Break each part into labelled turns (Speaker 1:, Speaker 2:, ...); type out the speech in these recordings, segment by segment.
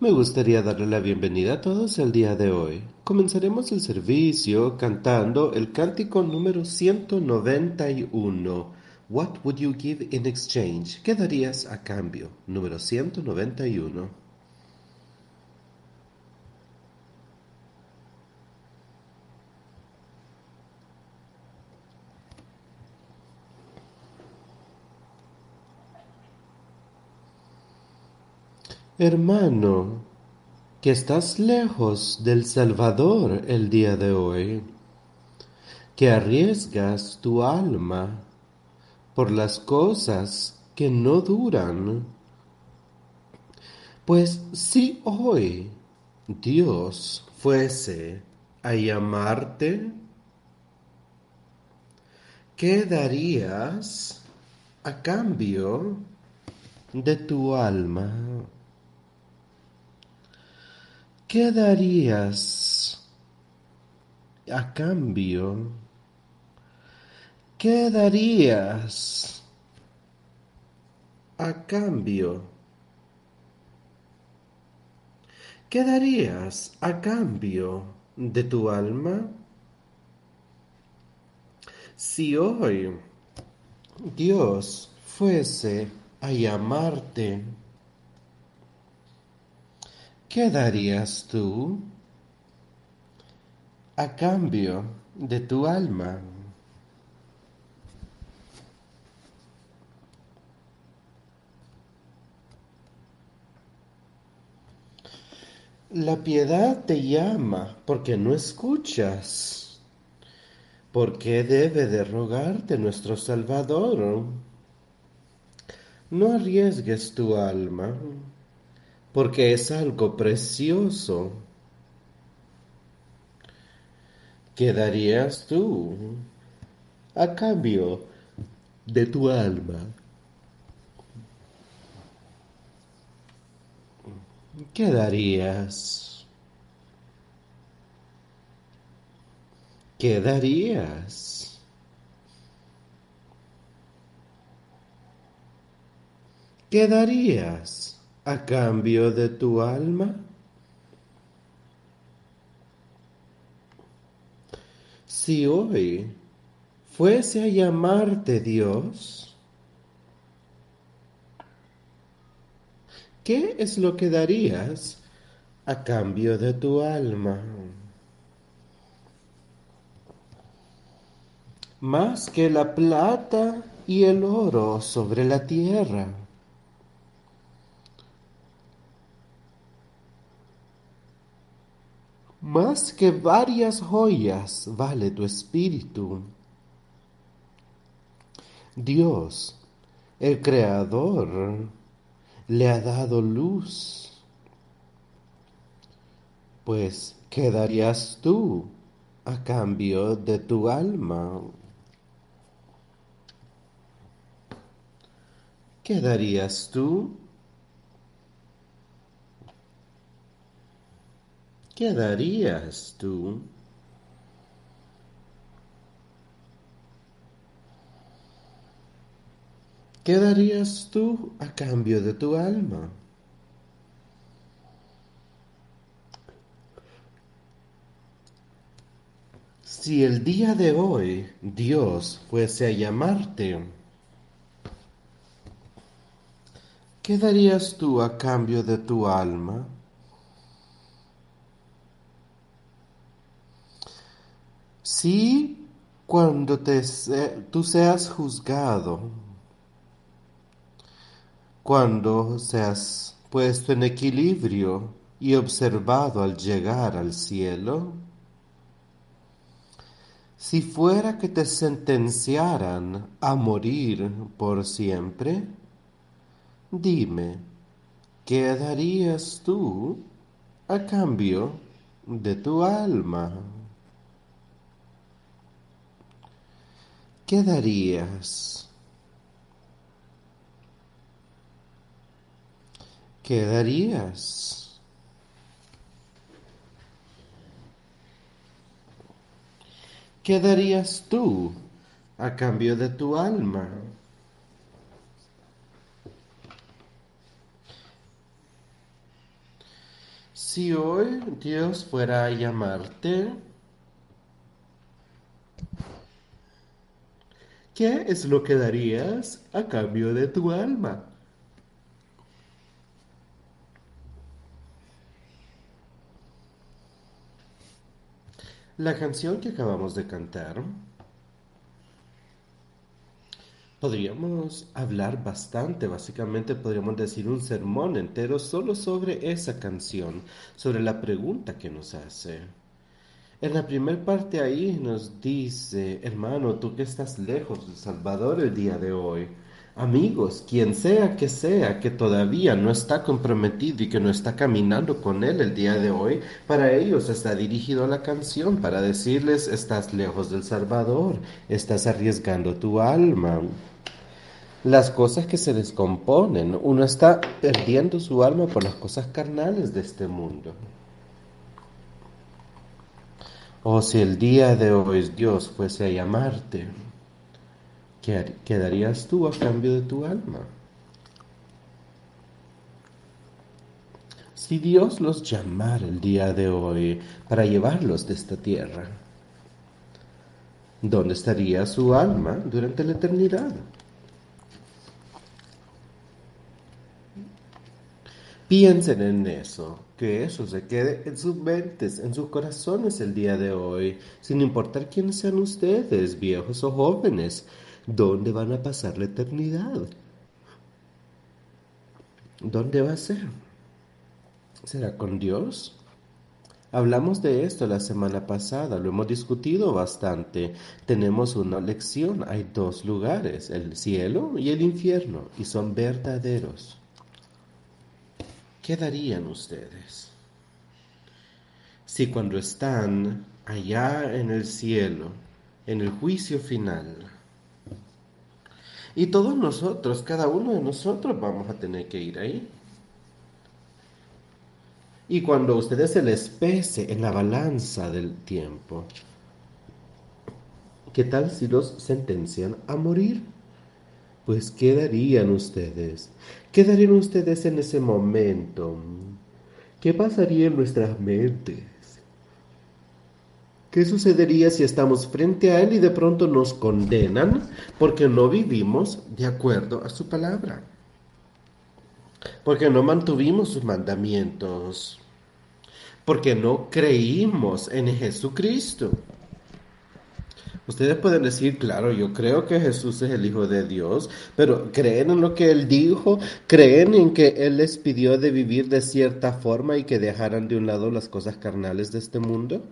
Speaker 1: Me gustaría darle la bienvenida a todos el día de hoy. Comenzaremos el servicio cantando el cántico número 191. What would you give in exchange? ¿Qué darías a cambio? Número 191. Hermano, que estás lejos del Salvador el día de hoy, que arriesgas tu alma por las cosas que no duran, pues si hoy Dios fuese a llamarte, ¿qué darías a cambio de tu alma? ¿Qué darías a cambio? ¿Qué darías a cambio? ¿Qué darías a cambio de tu alma? Si hoy Dios fuese a llamarte, ¿Qué darías tú a cambio de tu alma? La piedad te llama porque no escuchas. ¿Por qué debe de rogarte nuestro Salvador? No arriesgues tu alma porque es algo precioso. ¿Qué darías tú a cambio de tu alma? ¿Qué darías? ¿Qué darías? ¿Qué darías? A cambio de tu alma? Si hoy fuese a llamarte Dios, ¿qué es lo que darías a cambio de tu alma? Más que la plata y el oro sobre la tierra Más que varias joyas vale tu espíritu. Dios, el Creador, le ha dado luz. Pues, ¿qué darías tú a cambio de tu alma? ¿Qué darías tú? ¿Qué darías tú? ¿Qué darías tú a cambio de tu alma? Si el día de hoy Dios fuese a llamarte, ¿qué darías tú a cambio de tu alma? Si cuando te tú seas juzgado, cuando seas puesto en equilibrio y observado al llegar al cielo, si fuera que te sentenciaran a morir por siempre, dime, ¿qué darías tú a cambio de tu alma? ¿Qué darías? ¿Qué darías? ¿Qué darías tú a cambio de tu alma? Si hoy Dios fuera a llamarte, ¿qué es lo que darías a cambio de tu alma? La canción que acabamos de cantar, podríamos hablar bastante, básicamente podríamos decir un sermón entero solo sobre esa canción, sobre la pregunta que nos hace. En la primera parte ahí nos dice, hermano, tú que estás lejos del Salvador el día de hoy, Amigos, quien sea que sea que todavía no está comprometido y que no está caminando con Él el día de hoy, para ellos está dirigido la canción, para decirles, estás lejos del Salvador, estás arriesgando tu alma. Las cosas que se descomponen, uno está perdiendo su alma por las cosas carnales de este mundo. O si el día de hoy Dios fuese a llamarte, ¿Qué, darías tú a cambio de tu alma? Si Dios los llamara el día de hoy para llevarlos de esta tierra, ¿dónde estaría su alma durante la eternidad? Piensen en eso, que eso se quede en sus mentes, en sus corazones el día de hoy, sin importar quiénes sean ustedes, viejos o jóvenes. ¿Dónde van a pasar la eternidad? ¿Dónde va a ser? ¿Será con Dios? Hablamos de esto la semana pasada, lo hemos discutido bastante. Tenemos una lección, hay dos lugares, el cielo y el infierno, y son verdaderos. ¿Qué darían ustedes si cuando están allá en el cielo, en el juicio final, y todos nosotros, cada uno de nosotros vamos a tener que ir ahí. Y cuando ustedes se les pese en la balanza del tiempo, ¿qué tal si los sentencian a morir? Pues ¿qué darían ustedes? ¿Qué darían ustedes en ese momento? ¿Qué pasaría en nuestras mentes? ¿Qué sucedería si estamos frente a Él y de pronto nos condenan porque no vivimos de acuerdo a su palabra? Porque no mantuvimos sus mandamientos. Porque no creímos en Jesucristo. Ustedes pueden decir, claro, yo creo que Jesús es el Hijo de Dios, pero ¿creen en lo que Él dijo? ¿Creen en que Él les pidió de vivir de cierta forma y que dejaran de un lado las cosas carnales de este mundo?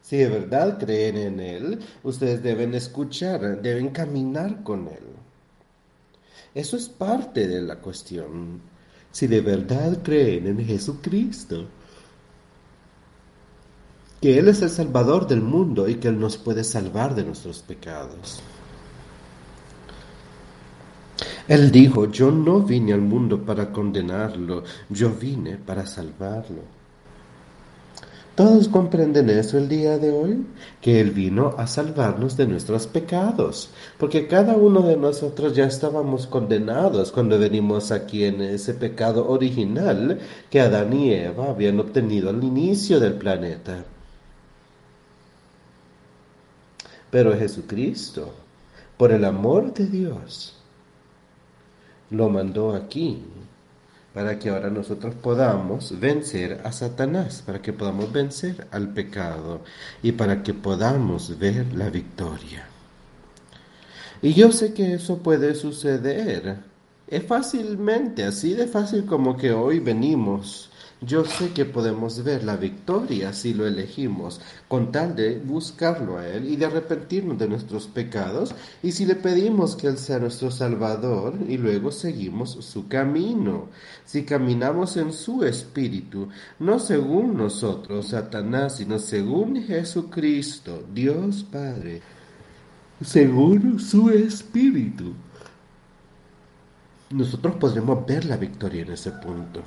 Speaker 1: Si de verdad creen en Él, ustedes deben escuchar, deben caminar con Él. Eso es parte de la cuestión. Si de verdad creen en Jesucristo, que Él es el Salvador del mundo y que Él nos puede salvar de nuestros pecados. Él dijo, yo no vine al mundo para condenarlo, yo vine para salvarlo. Todos comprenden eso el día de hoy, que Él vino a salvarnos de nuestros pecados, porque cada uno de nosotros ya estábamos condenados cuando venimos aquí en ese pecado original que Adán y Eva habían obtenido al inicio del planeta. Pero Jesucristo, por el amor de Dios, lo mandó aquí para que ahora nosotros podamos vencer a Satanás, para que podamos vencer al pecado y para que podamos ver la victoria. Y yo sé que eso puede suceder. Es fácilmente, así de fácil como que hoy venimos yo sé que podemos ver la victoria si lo elegimos, con tal de buscarlo a Él y de arrepentirnos de nuestros pecados, y si le pedimos que Él sea nuestro Salvador y luego seguimos su camino, si caminamos en su espíritu, no según nosotros, Satanás, sino según Jesucristo, Dios Padre, según su espíritu. Nosotros podremos ver la victoria en ese punto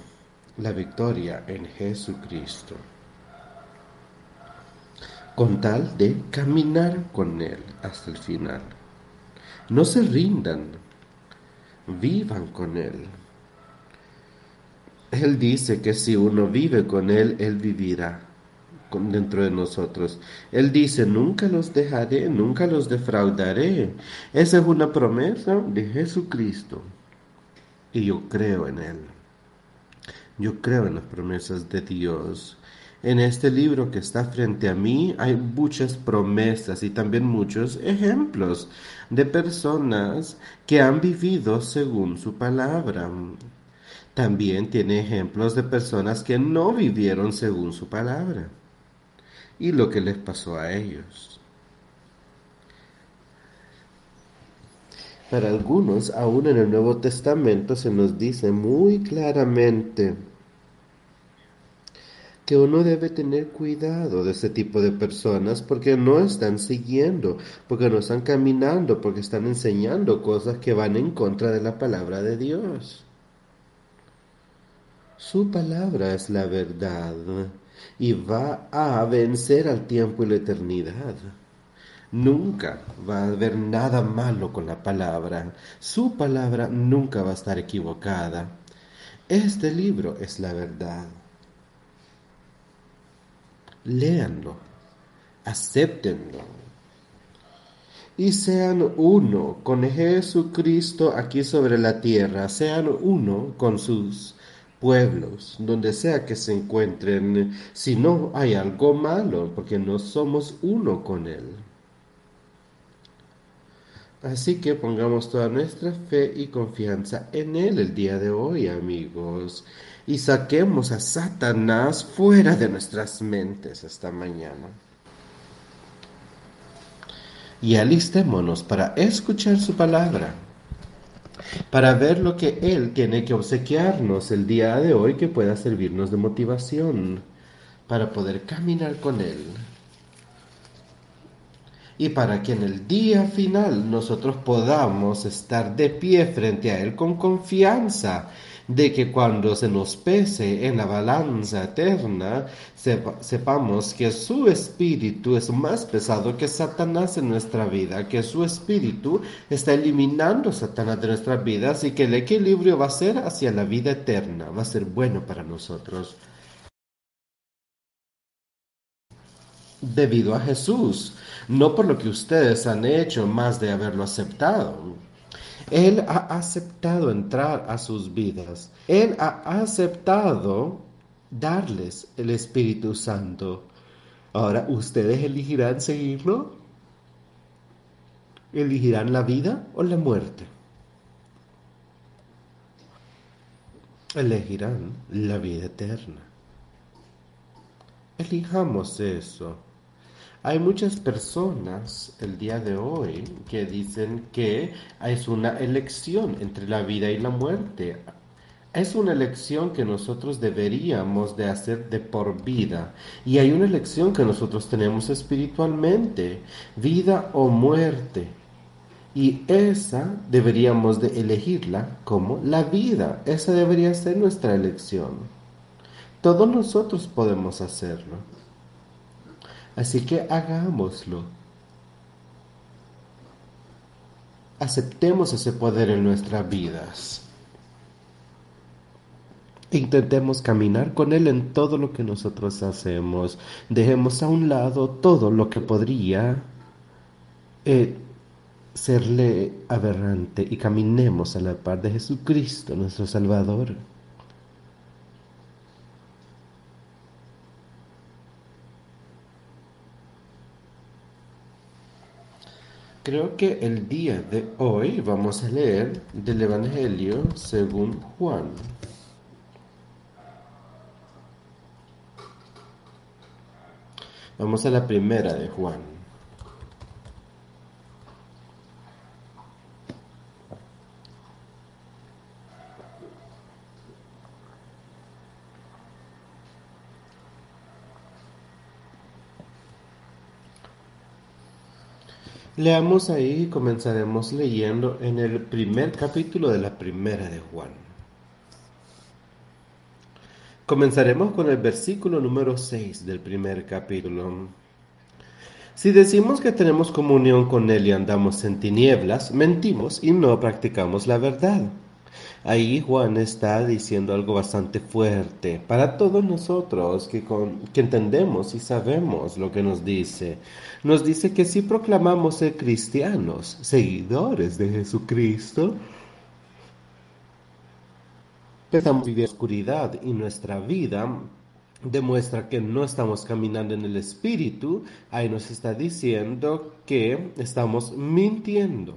Speaker 1: la victoria en Jesucristo, con tal de caminar con Él hasta el final. No se rindan, vivan con Él. Él dice que si uno vive con Él, Él vivirá dentro de nosotros. Él dice, nunca los dejaré, nunca los defraudaré. Esa es una promesa de Jesucristo. Y yo creo en Él. Yo creo en las promesas de Dios. En este libro que está frente a mí hay muchas promesas y también muchos ejemplos de personas que han vivido según su palabra. También tiene ejemplos de personas que no vivieron según su palabra y lo que les pasó a ellos. Para algunos, aún en el Nuevo Testamento se nos dice muy claramente que uno debe tener cuidado de ese tipo de personas porque no están siguiendo, porque no están caminando, porque están enseñando cosas que van en contra de la palabra de Dios. Su palabra es la verdad y va a vencer al tiempo y la eternidad. Nunca va a haber nada malo con la palabra. Su palabra nunca va a estar equivocada. Este libro es la verdad. Léanlo, acéptenlo y sean uno con Jesucristo aquí sobre la tierra, sean uno con sus pueblos, donde sea que se encuentren, si no hay algo malo, porque no somos uno con Él. Así que pongamos toda nuestra fe y confianza en Él el día de hoy, amigos, y saquemos a Satanás fuera de nuestras mentes esta mañana. Y alistémonos para escuchar su palabra para ver lo que Él tiene que obsequiarnos el día de hoy que pueda servirnos de motivación para poder caminar con Él. Y para que en el día final nosotros podamos estar de pie frente a Él con confianza de que cuando se nos pese en la balanza eterna, sepamos que su espíritu es más pesado que Satanás en nuestra vida, que su espíritu está eliminando a Satanás de nuestras vidas y que el equilibrio va a ser hacia la vida eterna, va a ser bueno para nosotros. Debido a Jesús, no por lo que ustedes han hecho más de haberlo aceptado. Él ha aceptado entrar a sus vidas. Él ha aceptado darles el Espíritu Santo. Ahora, ¿ustedes elegirán seguirlo? ¿Elegirán la vida o la muerte? Elegirán la vida eterna. Elijamos eso. Hay muchas personas el día de hoy que dicen que es una elección entre la vida y la muerte. Es una elección que nosotros deberíamos de hacer de por vida. Y hay una elección que nosotros tenemos espiritualmente, vida o muerte. Y esa deberíamos de elegirla como la vida. Esa debería ser nuestra elección. Todos nosotros podemos hacerlo. Así que hagámoslo. Aceptemos ese poder en nuestras vidas. Intentemos caminar con Él en todo lo que nosotros hacemos. Dejemos a un lado todo lo que podría eh, serle aberrante y caminemos a la par de Jesucristo, nuestro Salvador. Creo que el día de hoy vamos a leer del Evangelio según Juan. Vamos a la primera de Juan. Leamos ahí y comenzaremos leyendo en el primer capítulo de la primera de Juan. Comenzaremos con el versículo número 6 del primer capítulo. Si decimos que tenemos comunión con Él y andamos en tinieblas, mentimos y no practicamos la verdad. Ahí Juan está diciendo algo bastante fuerte para todos nosotros que, que entendemos y sabemos lo que nos dice. Nos dice que si proclamamos ser cristianos, seguidores de Jesucristo, estamos viviendo oscuridad y nuestra vida demuestra que no estamos caminando en el Espíritu, ahí nos está diciendo que estamos mintiendo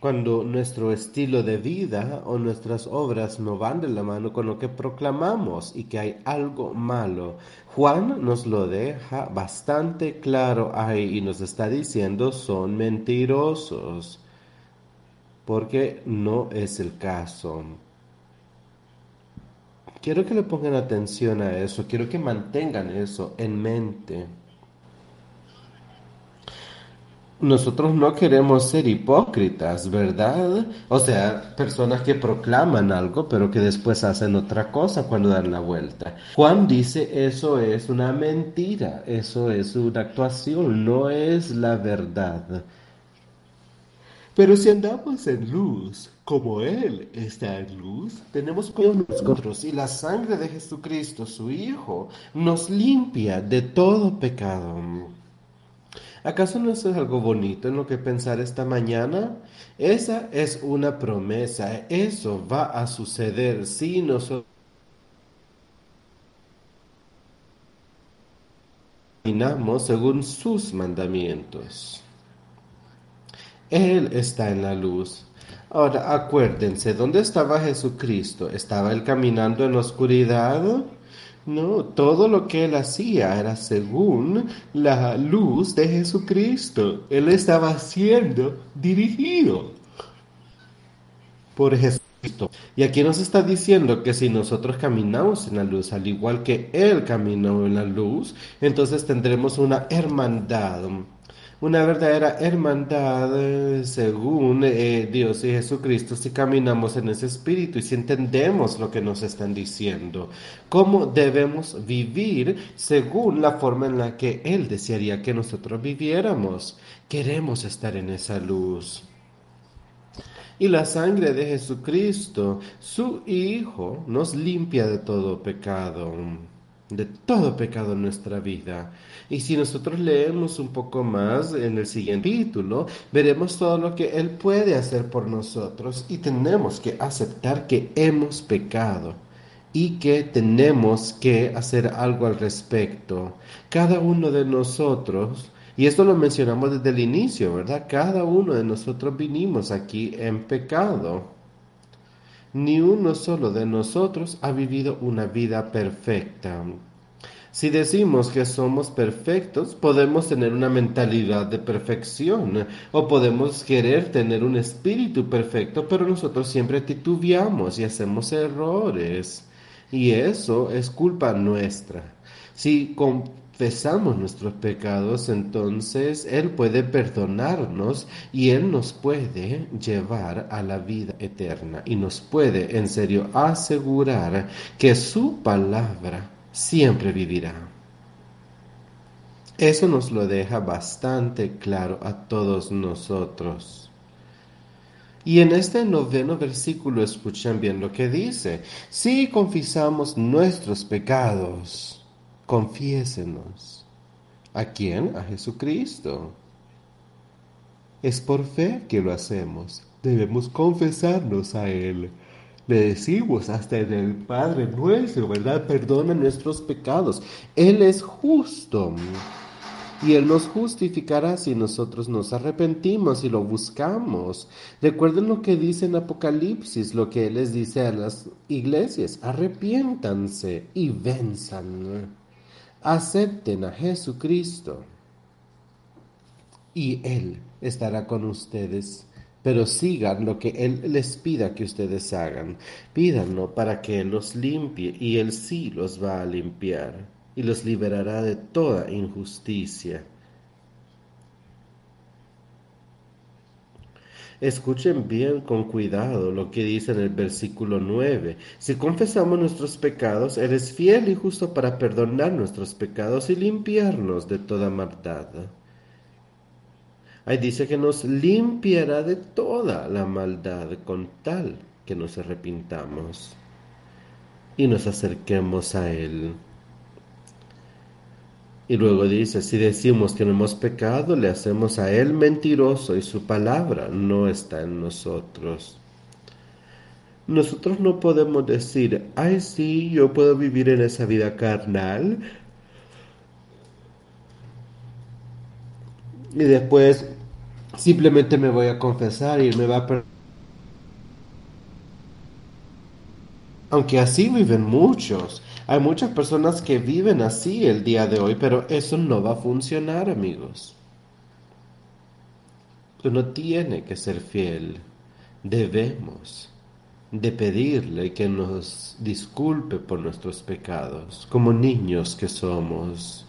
Speaker 1: cuando nuestro estilo de vida o nuestras obras no van de la mano con lo que proclamamos y que hay algo malo. Juan nos lo deja bastante claro ahí y nos está diciendo son mentirosos, porque no es el caso. Quiero que le pongan atención a eso, quiero que mantengan eso en mente. Nosotros no queremos ser hipócritas, ¿verdad? O sea, personas que proclaman algo, pero que después hacen otra cosa cuando dan la vuelta. Juan dice eso es una mentira, eso es una actuación, no es la verdad. Pero si andamos en luz, como Él está en luz, tenemos con nosotros y la sangre de Jesucristo, su Hijo, nos limpia de todo pecado. ¿Acaso no es algo bonito en lo que pensar esta mañana? Esa es una promesa, eso va a suceder si nosotros caminamos según sus mandamientos. Él está en la luz. Ahora acuérdense, ¿dónde estaba Jesucristo? ¿Estaba él caminando en la oscuridad? No, todo lo que él hacía era según la luz de Jesucristo. Él estaba siendo dirigido por Jesucristo. Y aquí nos está diciendo que si nosotros caminamos en la luz, al igual que Él caminó en la luz, entonces tendremos una hermandad una verdadera hermandad eh, según eh, Dios y Jesucristo si caminamos en ese espíritu y si entendemos lo que nos están diciendo, cómo debemos vivir según la forma en la que Él desearía que nosotros viviéramos. Queremos estar en esa luz. Y la sangre de Jesucristo, su Hijo, nos limpia de todo pecado de todo pecado en nuestra vida. Y si nosotros leemos un poco más en el siguiente título, veremos todo lo que Él puede hacer por nosotros y tenemos que aceptar que hemos pecado y que tenemos que hacer algo al respecto. Cada uno de nosotros, y esto lo mencionamos desde el inicio, ¿verdad? Cada uno de nosotros vinimos aquí en pecado. Ni uno solo de nosotros ha vivido una vida perfecta. Si decimos que somos perfectos, podemos tener una mentalidad de perfección o podemos querer tener un espíritu perfecto, pero nosotros siempre titubeamos y hacemos errores. Y eso es culpa nuestra. Si confesamos nuestros pecados, entonces Él puede perdonarnos y Él nos puede llevar a la vida eterna y nos puede en serio asegurar que su palabra siempre vivirá. Eso nos lo deja bastante claro a todos nosotros. Y en este noveno versículo escuchan bien lo que dice. Si confesamos nuestros pecados, confiésenos. ¿A quién? A Jesucristo. Es por fe que lo hacemos. Debemos confesarnos a Él. Le decimos hasta el Padre nuestro, ¿verdad? Perdona nuestros pecados. Él es justo. Y Él nos justificará si nosotros nos arrepentimos y lo buscamos. Recuerden lo que dice en Apocalipsis, lo que Él les dice a las iglesias. Arrepiéntanse y venzan acepten a Jesucristo y Él estará con ustedes. Pero sigan lo que Él les pida que ustedes hagan. Pídanlo para que Él los limpie y Él sí los va a limpiar y los liberará de toda injusticia. Escuchen bien con cuidado lo que dice en el versículo 9. Si confesamos nuestros pecados, eres fiel y justo para perdonar nuestros pecados y limpiarnos de toda maldad. Ahí dice que nos limpiará de toda la maldad con tal que nos arrepintamos y nos acerquemos a Él. Y luego dice, si decimos que no hemos pecado, le hacemos a Él mentiroso y su palabra no está en nosotros. Nosotros no podemos decir, ay sí, yo puedo vivir en esa vida carnal. Y después simplemente me voy a confesar y me va a Aunque así viven muchos. Hay muchas personas que viven así el día de hoy, pero eso no va a funcionar, amigos. Uno tiene que ser fiel. Debemos de pedirle que nos disculpe por nuestros pecados, como niños que somos.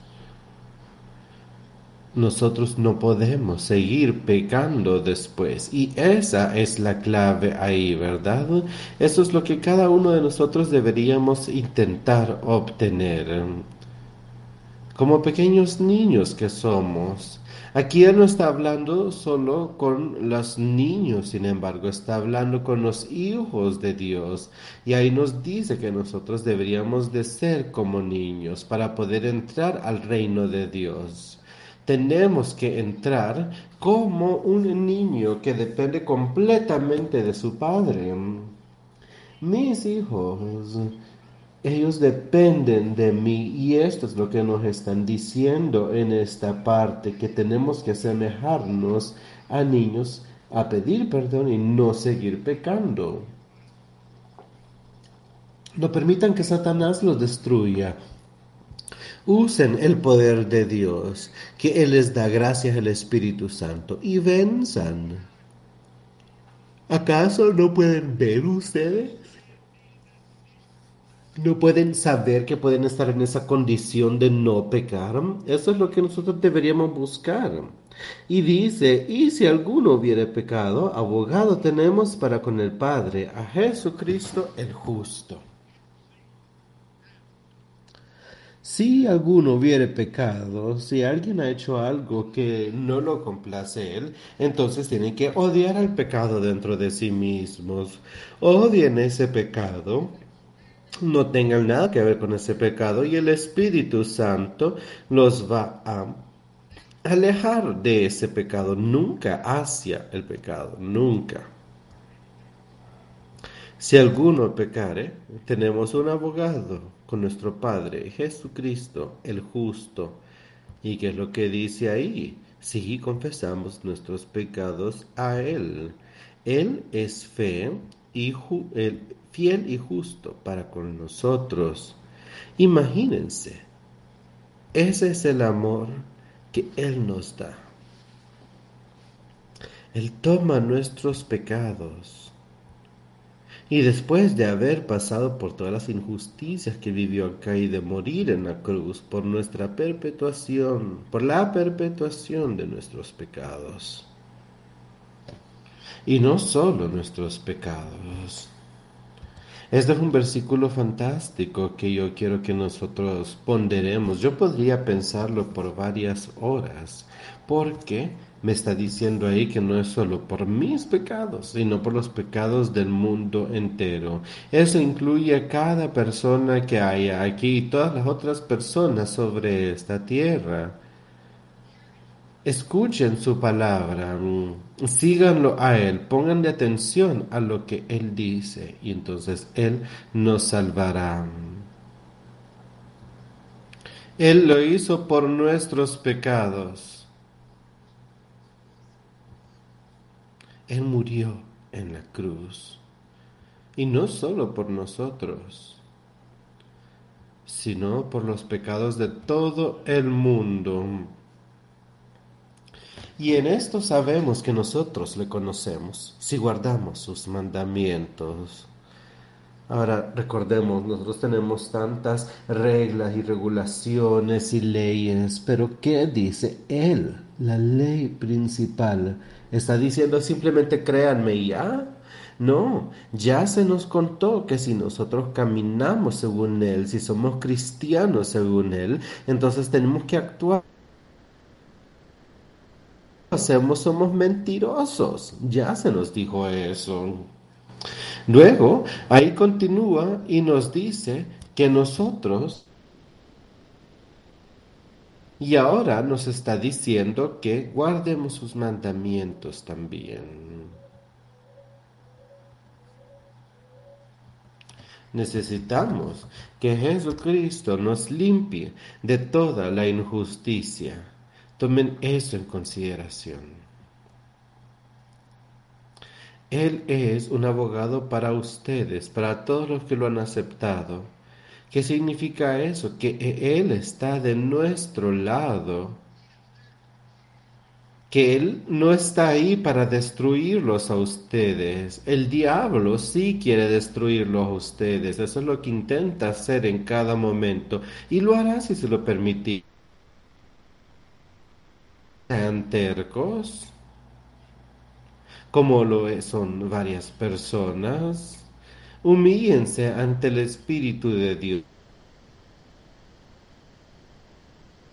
Speaker 1: Nosotros no podemos seguir pecando después. Y esa es la clave ahí, ¿verdad? Eso es lo que cada uno de nosotros deberíamos intentar obtener. Como pequeños niños que somos. Aquí Él no está hablando solo con los niños, sin embargo, está hablando con los hijos de Dios. Y ahí nos dice que nosotros deberíamos de ser como niños para poder entrar al reino de Dios tenemos que entrar como un niño que depende completamente de su padre. Mis hijos, ellos dependen de mí y esto es lo que nos están diciendo en esta parte, que tenemos que asemejarnos a niños a pedir perdón y no seguir pecando. No permitan que Satanás los destruya. Usen el poder de Dios, que Él les da gracias al Espíritu Santo, y venzan. ¿Acaso no pueden ver ustedes? ¿No pueden saber que pueden estar en esa condición de no pecar? Eso es lo que nosotros deberíamos buscar. Y dice, y si alguno hubiere pecado, abogado tenemos para con el Padre, a Jesucristo el justo. Si alguno hubiere pecado, si alguien ha hecho algo que no lo complace él, entonces tienen que odiar al pecado dentro de sí mismos. Odien ese pecado, no tengan nada que ver con ese pecado y el Espíritu Santo los va a alejar de ese pecado, nunca hacia el pecado, nunca. Si alguno pecare, tenemos un abogado con nuestro Padre, Jesucristo el justo. ¿Y qué es lo que dice ahí? Si confesamos nuestros pecados a Él. Él es fe y fiel y justo para con nosotros. Imagínense, ese es el amor que Él nos da. Él toma nuestros pecados y después de haber pasado por todas las injusticias que vivió acá y de morir en la cruz por nuestra perpetuación, por la perpetuación de nuestros pecados. Y no solo nuestros pecados. Este es un versículo fantástico que yo quiero que nosotros ponderemos. Yo podría pensarlo por varias horas, porque me está diciendo ahí que no es solo por mis pecados, sino por los pecados del mundo entero. Eso incluye a cada persona que haya aquí y todas las otras personas sobre esta tierra. Escuchen su palabra, síganlo a Él, pongan de atención a lo que Él dice y entonces Él nos salvará. Él lo hizo por nuestros pecados Él murió en la cruz. Y no solo por nosotros, sino por los pecados de todo el mundo. Y en esto sabemos que nosotros le conocemos si guardamos sus mandamientos. Ahora recordemos, nosotros tenemos tantas reglas y regulaciones y leyes, pero ¿qué dice Él? La ley principal está diciendo simplemente créanme ya. No, ya se nos contó que si nosotros caminamos según Él, si somos cristianos según Él, entonces tenemos que actuar hacemos somos mentirosos. Ya se nos dijo eso. Luego, ahí continúa y nos dice que nosotros, y ahora nos está diciendo que guardemos sus mandamientos también. Necesitamos que Jesucristo nos limpie de toda la injusticia. Tomen eso en consideración. Él es un abogado para ustedes, para todos los que lo han aceptado. ¿Qué significa eso? Que Él está de nuestro lado. Que Él no está ahí para destruirlos a ustedes. El diablo sí quiere destruirlos a ustedes. Eso es lo que intenta hacer en cada momento. Y lo hará si se lo permite. Sean tercos como lo son varias personas, humíllense ante el Espíritu de Dios.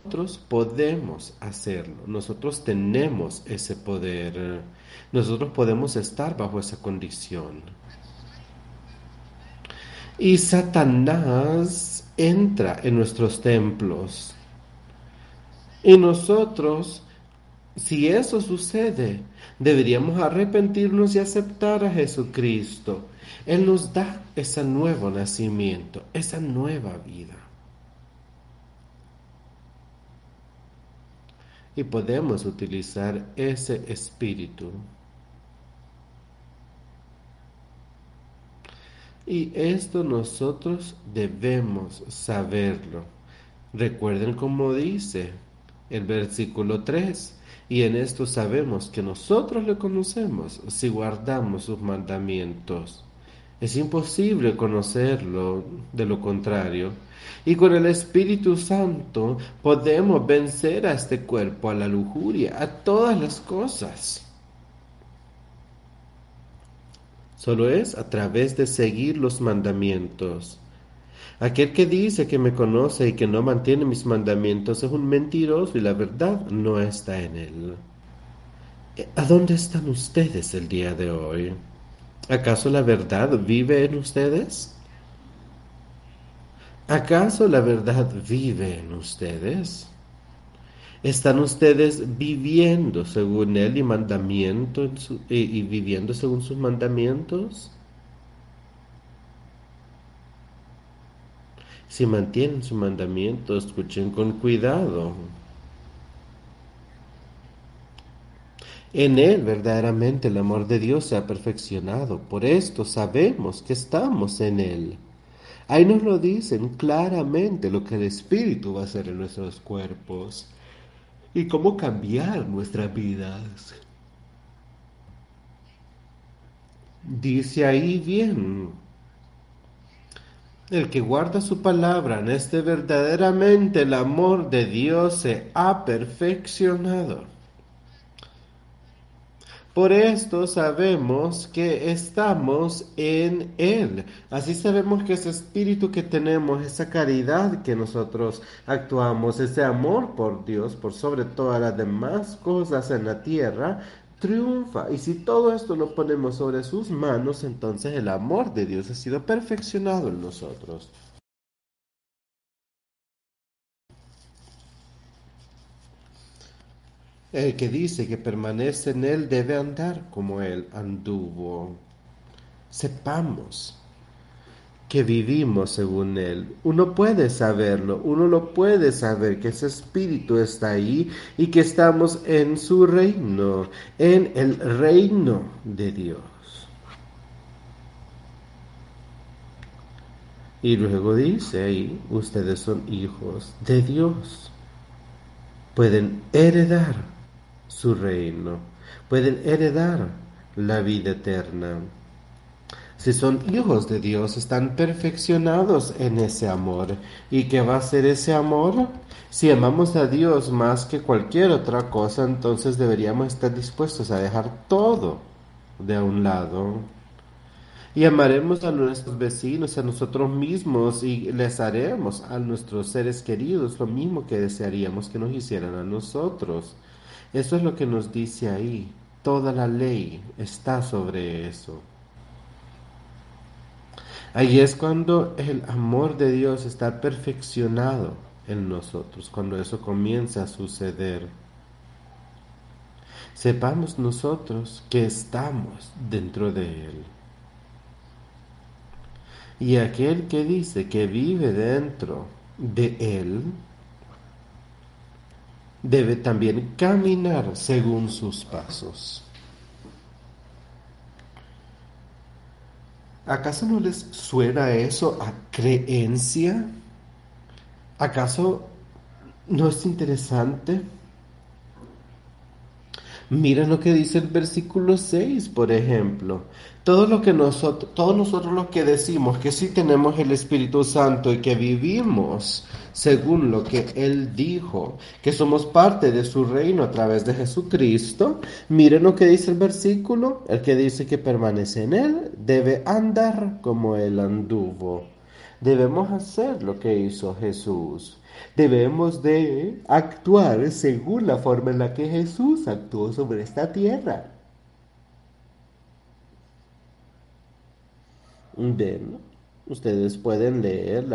Speaker 1: Nosotros podemos hacerlo, nosotros tenemos ese poder, nosotros podemos estar bajo esa condición. Y Satanás entra en nuestros templos. Y nosotros si eso sucede, deberíamos arrepentirnos y aceptar a Jesucristo. Él nos da ese nuevo nacimiento, esa nueva vida. Y podemos utilizar ese espíritu. Y esto nosotros debemos saberlo. Recuerden cómo dice el versículo 3 y en esto sabemos que nosotros le conocemos si guardamos sus mandamientos. Es imposible conocerlo de lo contrario. Y con el Espíritu Santo podemos vencer a este cuerpo, a la lujuria, a todas las cosas. Solo es a través de seguir los mandamientos. Aquel que dice que me conoce y que no mantiene mis mandamientos es un mentiroso y la verdad no está en él. ¿A dónde están ustedes el día de hoy? ¿Acaso la verdad vive en ustedes? ¿Acaso la verdad vive en ustedes? ¿Están ustedes viviendo según Él y, mandamiento y viviendo según sus mandamientos? Si mantienen su mandamiento, escuchen con cuidado. En Él verdaderamente el amor de Dios se ha perfeccionado. Por esto sabemos que estamos en Él. Ahí nos lo dicen claramente lo que el Espíritu va a hacer en nuestros cuerpos y cómo cambiar nuestras vidas. Dice ahí bien, el que guarda su palabra, en este verdaderamente el amor de Dios se ha perfeccionado. Por esto sabemos que estamos en Él. Así sabemos que ese espíritu que tenemos, esa caridad que nosotros actuamos, ese amor por Dios, por sobre todas las demás cosas en la tierra, triunfa. Y si todo esto lo ponemos sobre sus manos, entonces el amor de Dios ha sido perfeccionado en nosotros. El que dice que permanece en Él debe andar como Él anduvo. Sepamos que vivimos según Él. Uno puede saberlo, uno lo puede saber, que ese espíritu está ahí y que estamos en su reino, en el reino de Dios. Y luego dice ahí, ustedes son hijos de Dios. Pueden heredar su reino, pueden heredar la vida eterna. Si son hijos de Dios, están perfeccionados en ese amor. ¿Y qué va a ser ese amor? Si amamos a Dios más que cualquier otra cosa, entonces deberíamos estar dispuestos a dejar todo de un lado. Y amaremos a nuestros vecinos, a nosotros mismos, y les haremos a nuestros seres queridos lo mismo que desearíamos que nos hicieran a nosotros. Eso es lo que nos dice ahí. Toda la ley está sobre eso. Ahí es cuando el amor de Dios está perfeccionado en nosotros, cuando eso comienza a suceder. Sepamos nosotros que estamos dentro de Él. Y aquel que dice que vive dentro de Él, debe también caminar según sus pasos. ¿Acaso no les suena eso a creencia? ¿Acaso no es interesante? Mira lo que dice el versículo 6, por ejemplo. Todo lo que nosotros, todos nosotros los que decimos que sí tenemos el Espíritu Santo y que vivimos según lo que Él dijo, que somos parte de su reino a través de Jesucristo, miren lo que dice el versículo, el que dice que permanece en Él debe andar como Él anduvo. Debemos hacer lo que hizo Jesús. Debemos de actuar según la forma en la que Jesús actuó sobre esta tierra. Ustedes pueden leer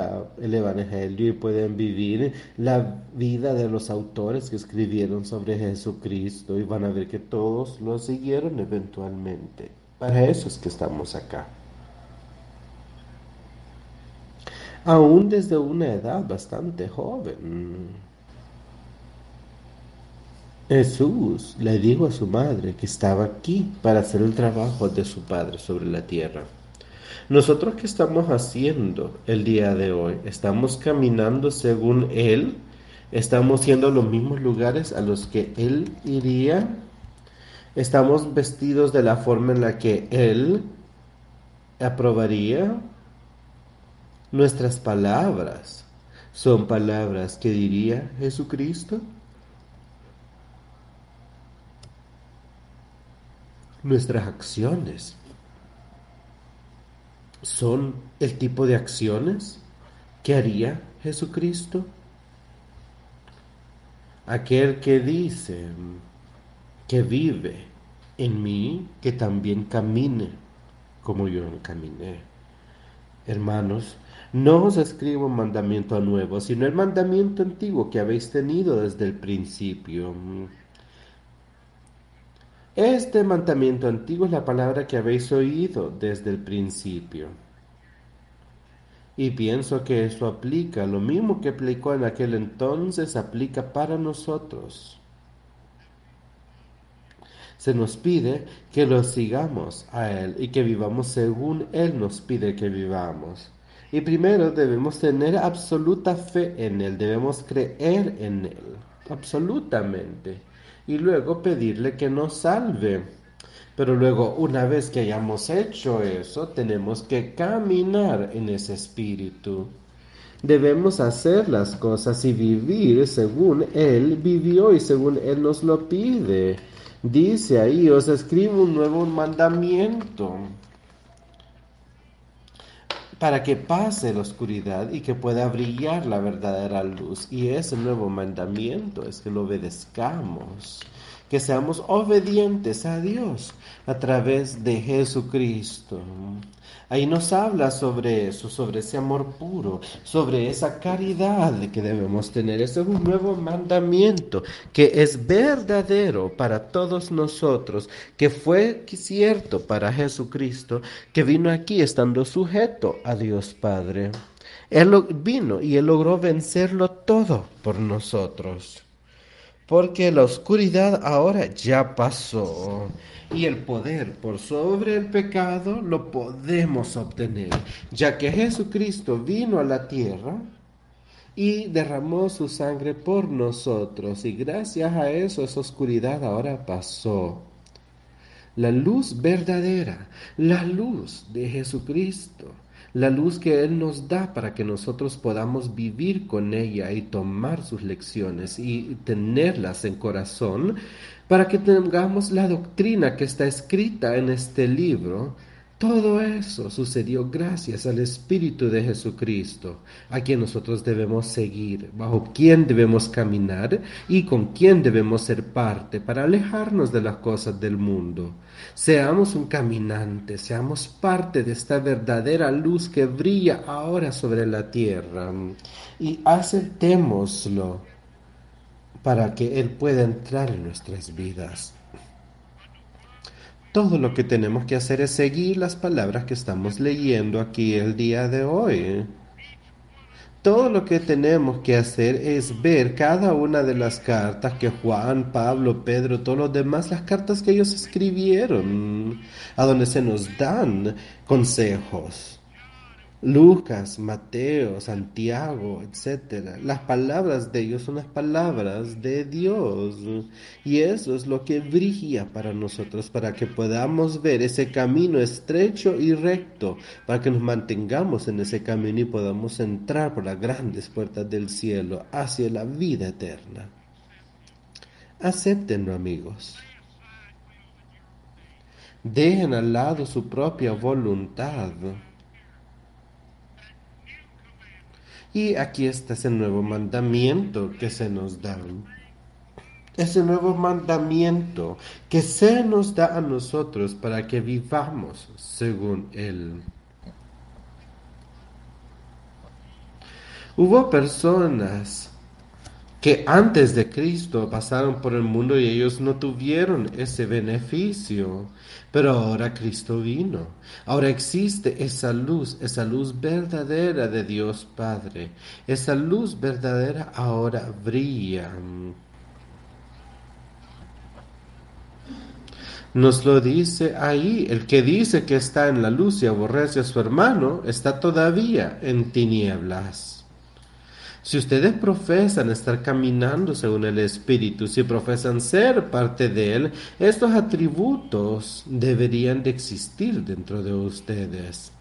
Speaker 1: el Evangelio y pueden vivir la vida de los autores que escribieron sobre Jesucristo y van a ver que todos lo siguieron eventualmente. Para eso es que estamos acá. Aún desde una edad bastante joven. Jesús le dijo a su madre que estaba aquí para hacer el trabajo de su padre sobre la tierra. Nosotros qué estamos haciendo el día de hoy? ¿Estamos caminando según Él? ¿Estamos yendo a los mismos lugares a los que Él iría? ¿Estamos vestidos de la forma en la que Él aprobaría? Nuestras palabras son palabras que diría Jesucristo. Nuestras acciones son el tipo de acciones que haría Jesucristo? Aquel que dice que vive en mí, que también camine como yo caminé. Hermanos, no os escribo un mandamiento nuevo, sino el mandamiento antiguo que habéis tenido desde el principio. Este mandamiento antiguo es la palabra que habéis oído desde el principio. Y pienso que eso aplica, lo mismo que aplicó en aquel entonces, aplica para nosotros. Se nos pide que lo sigamos a Él y que vivamos según Él nos pide que vivamos. Y primero debemos tener absoluta fe en Él, debemos creer en Él, absolutamente y luego pedirle que nos salve. Pero luego, una vez que hayamos hecho eso, tenemos que caminar en ese espíritu. Debemos hacer las cosas y vivir según Él vivió y según Él nos lo pide. Dice ahí, os escribo un nuevo mandamiento para que pase la oscuridad y que pueda brillar la verdadera luz. Y ese nuevo mandamiento es que lo obedezcamos, que seamos obedientes a Dios a través de Jesucristo. Ahí nos habla sobre eso, sobre ese amor puro, sobre esa caridad que debemos tener. Ese es un nuevo mandamiento que es verdadero para todos nosotros, que fue cierto para Jesucristo, que vino aquí estando sujeto a Dios Padre. Él vino y él logró vencerlo todo por nosotros. Porque la oscuridad ahora ya pasó. Y el poder por sobre el pecado lo podemos obtener, ya que Jesucristo vino a la tierra y derramó su sangre por nosotros. Y gracias a eso esa oscuridad ahora pasó. La luz verdadera, la luz de Jesucristo, la luz que Él nos da para que nosotros podamos vivir con ella y tomar sus lecciones y tenerlas en corazón, para que tengamos la doctrina que está escrita en este libro, Todo eso sucedió gracias al Espíritu de Jesucristo, a quien nosotros debemos seguir, bajo quien debemos caminar y con quien debemos ser parte para alejarnos de las cosas del mundo. Seamos un caminante, seamos parte de esta verdadera luz que brilla ahora sobre la tierra y aceptémoslo para que Él pueda entrar en nuestras vidas. Todo lo que tenemos que hacer es seguir las palabras que estamos leyendo aquí el día de hoy. Todo lo que tenemos que hacer es ver cada una de las cartas que Juan, Pablo, Pedro, todos los demás, las cartas que ellos escribieron, a donde se nos dan consejos. Lucas, Mateo, Santiago, etc. Las palabras de ellos son las palabras de Dios. Y eso es lo que brilla para nosotros, para que podamos ver ese camino estrecho y recto, para que nos mantengamos en ese camino y podamos entrar por las grandes puertas del cielo hacia la vida eterna. Acéptenlo, amigos. Dejen al lado su propia voluntad Y aquí está ese nuevo mandamiento que se nos da. Ese nuevo mandamiento que se nos da a nosotros para que vivamos según Él. Hubo personas que antes de Cristo pasaron por el mundo y ellos no tuvieron ese beneficio. Pero ahora Cristo vino. Ahora existe esa luz, esa luz verdadera de Dios Padre. Esa luz verdadera ahora brilla. Nos lo dice ahí, el que dice que está en la luz y aborrece a su hermano, está todavía en tinieblas. Si ustedes profesan estar caminando según el Espíritu, si profesan ser parte de Él, estos atributos deberían de existir dentro de ustedes.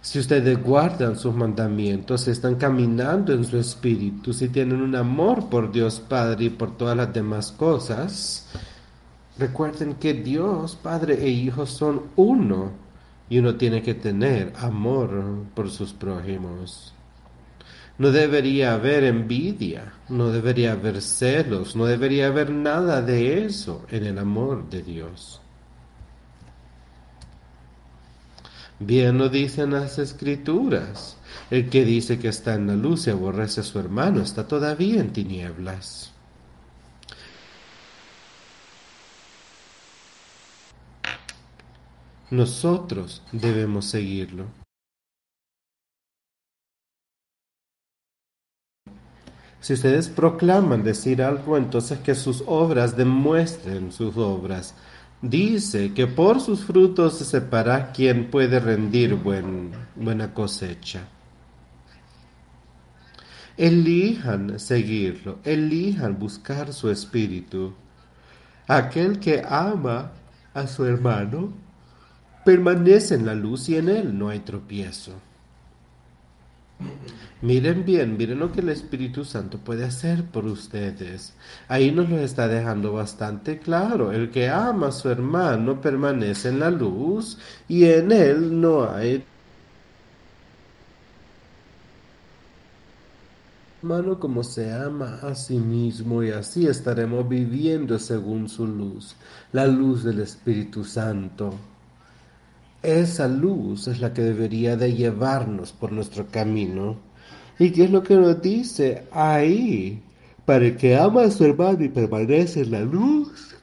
Speaker 1: Si ustedes guardan sus mandamientos, están caminando en su espíritu, si tienen un amor por Dios Padre y por todas las demás cosas, recuerden que Dios Padre e Hijo son uno y uno tiene que tener amor por sus prójimos. No debería haber envidia, no debería haber celos, no debería haber nada de eso en el amor de Dios. Bien lo dicen las escrituras. El que dice que está en la luz y aborrece a su hermano está todavía en tinieblas. Nosotros debemos seguirlo. Si ustedes proclaman decir algo, entonces que sus obras demuestren sus obras. Dice que por sus frutos se separa quien puede rendir buena cosecha. Elijan seguirlo, elijan buscar su espíritu. Aquel que ama a su hermano permanece en la luz y en él no hay tropiezo. Miren bien, miren lo que el Espíritu Santo puede hacer por ustedes. Ahí nos lo está dejando bastante claro. El que ama a su hermano permanece en la luz y en él no hay hermano como se ama a sí mismo y así estaremos viviendo según su luz, la luz del Espíritu Santo. Esa luz es la que debería de llevarnos por nuestro camino. ¿Y qué es lo que nos dice ahí? Para el que ama a su hermano y permanece en la luz,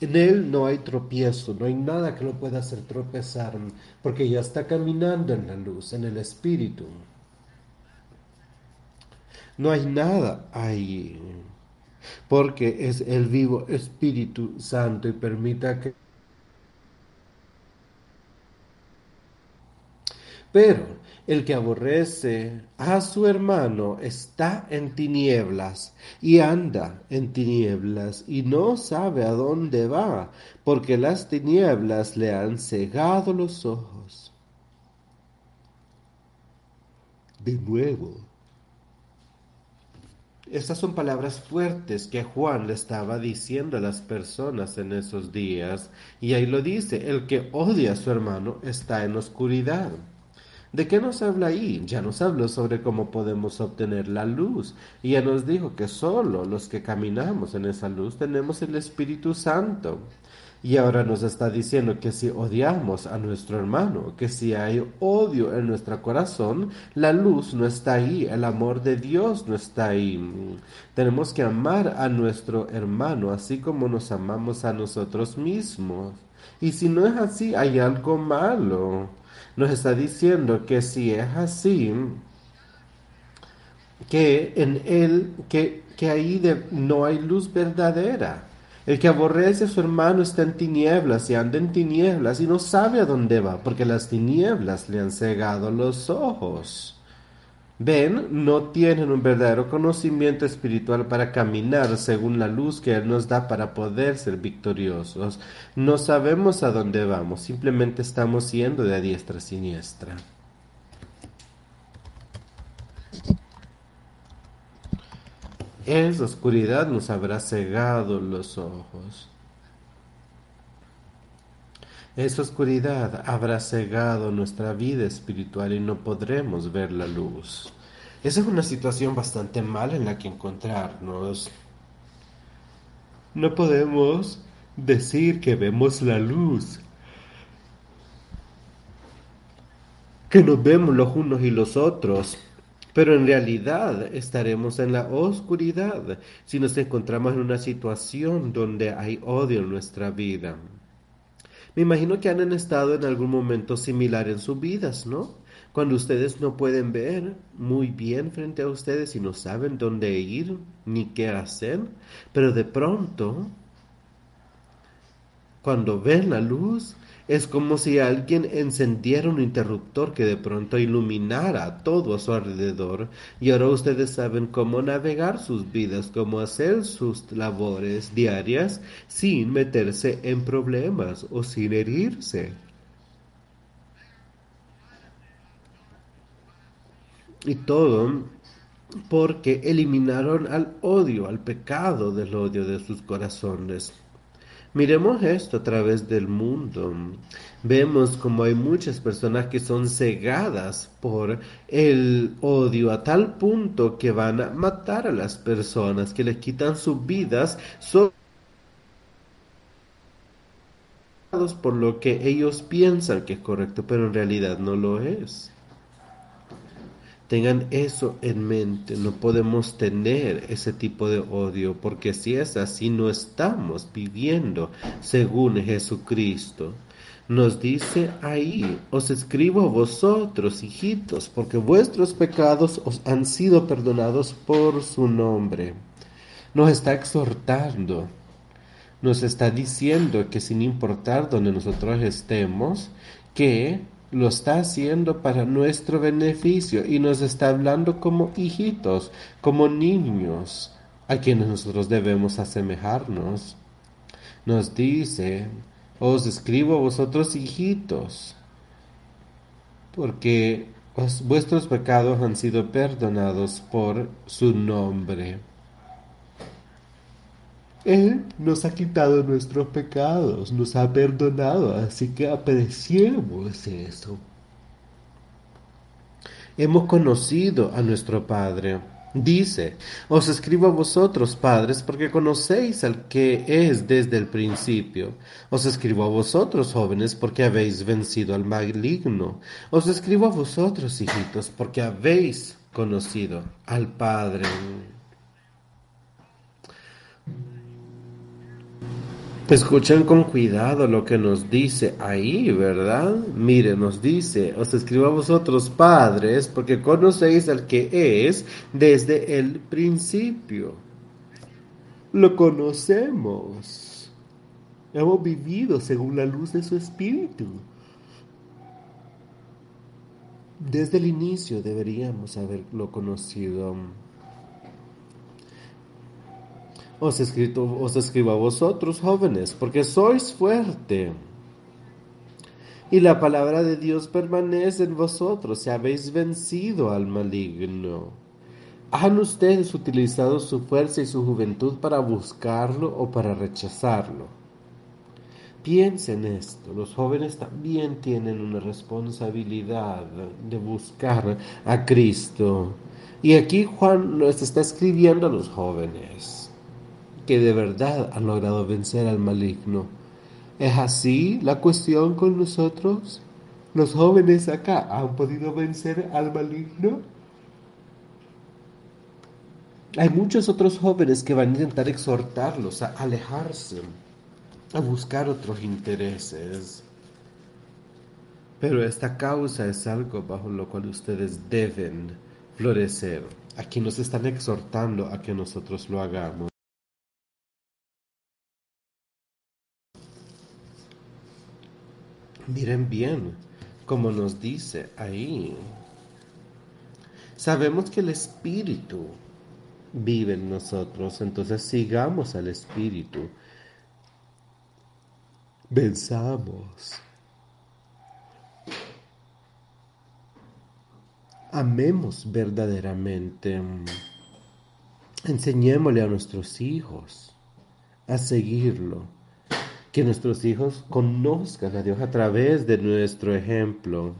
Speaker 1: en él no hay tropiezo, no hay nada que lo pueda hacer tropezar, porque ya está caminando en la luz, en el Espíritu. No hay nada ahí, porque es el vivo Espíritu Santo y permita que Pero el que aborrece a su hermano está en tinieblas y anda en tinieblas y no sabe a dónde va, porque las tinieblas le han cegado los ojos. De nuevo, estas son palabras fuertes que Juan le estaba diciendo a las personas en esos días. Y ahí lo dice, el que odia a su hermano está en oscuridad. ¿De qué nos habla ahí? Ya nos habló sobre cómo podemos obtener la luz. Y ya nos dijo que solo los que caminamos en esa luz tenemos el Espíritu Santo. Y ahora nos está diciendo que si odiamos a nuestro hermano, que si hay odio en nuestro corazón, la luz no está ahí, el amor de Dios no está ahí. Tenemos que amar a nuestro hermano así como nos amamos a nosotros mismos. Y si no es así, hay algo malo. Nos está diciendo que si es así, que en él, que, que ahí no hay luz verdadera el que aborrece a su hermano está en tinieblas y anda en tinieblas y no sabe a dónde va, porque las tinieblas le han cegado los ojos. Ven, no tienen un verdadero conocimiento espiritual para caminar según la luz que Él nos da para poder ser victoriosos. No sabemos a dónde vamos, simplemente estamos yendo de diestra a siniestra. Esa oscuridad nos habrá cegado los ojos. Esa oscuridad habrá cegado nuestra vida espiritual y no podremos ver la luz. Esa es una situación bastante mala en la que encontrarnos. No podemos decir que vemos la luz, que nos vemos los unos y los otros, pero en realidad estaremos en la oscuridad si nos encontramos en una situación donde hay odio en nuestra vida. Me imagino que han estado en algún momento similar en sus vidas, ¿no? Cuando ustedes no pueden ver muy bien frente a ustedes y no saben dónde ir ni qué hacer, pero de pronto, cuando ven la luz, es como si alguien encendiera un interruptor que de pronto iluminara todo a su alrededor y ahora ustedes saben cómo navegar sus vidas, cómo hacer sus labores diarias sin meterse en problemas o sin herirse. Y todo porque eliminaron al odio, al pecado del odio de sus corazones. Miremos esto a través del mundo. Vemos como hay muchas personas que son cegadas por el odio a tal punto que van a matar a las personas, que les quitan sus vidas por lo que ellos piensan que es correcto, pero en realidad no lo es. Tengan eso en mente, no podemos tener ese tipo de odio, porque si es así no estamos viviendo según Jesucristo. Nos dice ahí, os escribo vosotros, hijitos, porque vuestros pecados os han sido perdonados por su nombre. Nos está exhortando, nos está diciendo que sin importar donde nosotros estemos, que lo está haciendo para nuestro beneficio y nos está hablando como hijitos, como niños, a quienes nosotros debemos asemejarnos. Nos dice, os escribo a vosotros hijitos, porque vuestros pecados han sido perdonados por su nombre. Él nos ha quitado nuestros pecados, nos ha perdonado, así que apreciemos eso. Hemos conocido a nuestro Padre. Dice, os escribo a vosotros, padres, porque conocéis al que es desde el principio. Os escribo a vosotros, jóvenes, porque habéis vencido al maligno. Os escribo a vosotros, hijitos, porque habéis conocido al Padre. Escuchen con cuidado lo que nos dice ahí, ¿verdad? Mire, nos dice, os escribo a vosotros padres, porque conocéis al que es desde el principio. Lo conocemos. Hemos vivido según la luz de su espíritu. Desde el inicio deberíamos haberlo conocido. Os, escribo a vosotros, jóvenes, porque sois fuerte. Y la palabra de Dios permanece en vosotros y habéis vencido al maligno. ¿Han ustedes utilizado su fuerza y su juventud para buscarlo o para rechazarlo? Piensen esto, los jóvenes también tienen una responsabilidad de buscar a Cristo. Y aquí Juan nos está escribiendo a los jóvenes que de verdad han logrado vencer al maligno. ¿Es así la cuestión con nosotros? ¿Los jóvenes acá han podido vencer al maligno? Hay muchos otros jóvenes que van a intentar exhortarlos a alejarse, a buscar otros intereses. Pero esta causa es algo bajo lo cual ustedes deben florecer. Aquí nos están exhortando a que nosotros lo hagamos. Miren bien como nos dice ahí. Sabemos que el Espíritu vive en nosotros, entonces sigamos al Espíritu. Venzamos. Amemos verdaderamente. Enseñémosle a nuestros hijos a seguirlo que nuestros hijos conozcan a Dios a través de nuestro ejemplo.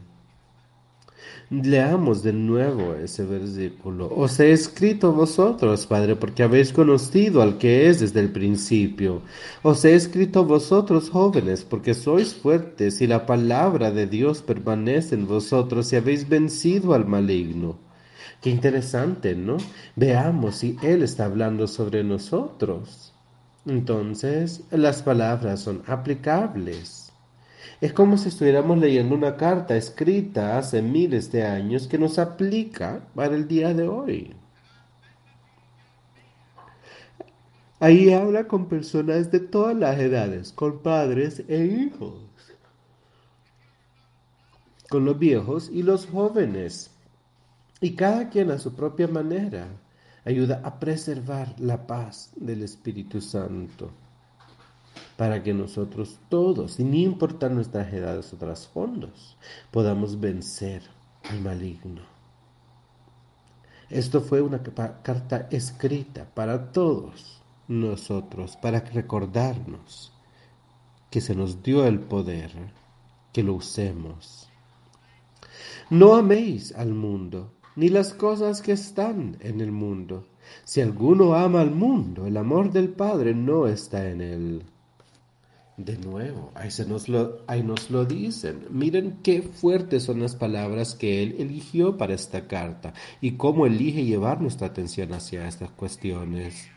Speaker 1: Leamos de nuevo ese versículo. Os he escrito vosotros, Padre, porque habéis conocido al que es desde el principio. Os he escrito vosotros, jóvenes, porque sois fuertes y la palabra de Dios permanece en vosotros y habéis vencido al maligno. Qué interesante, ¿no? Veamos si Él está hablando sobre nosotros. Entonces, las palabras son aplicables. Es como si estuviéramos leyendo una carta escrita hace miles de años que nos aplica para el día de hoy. Ahí habla con personas de todas las edades, con padres e hijos, con los viejos y los jóvenes, y cada quien a su propia manera ayuda a preservar la paz del Espíritu Santo para que nosotros todos, sin importar nuestras edades o trasfondos, podamos vencer al maligno. Esto fue una carta escrita para todos nosotros, para recordarnos que se nos dio el poder, que lo usemos. No améis al mundo, ni las cosas que están en el mundo. Si alguno ama al mundo, el amor del Padre no está en él. De nuevo, ahí, se nos lo, nos lo dicen. Miren qué fuertes son las palabras que Él eligió para esta carta y cómo elige llevar nuestra atención hacia estas cuestiones.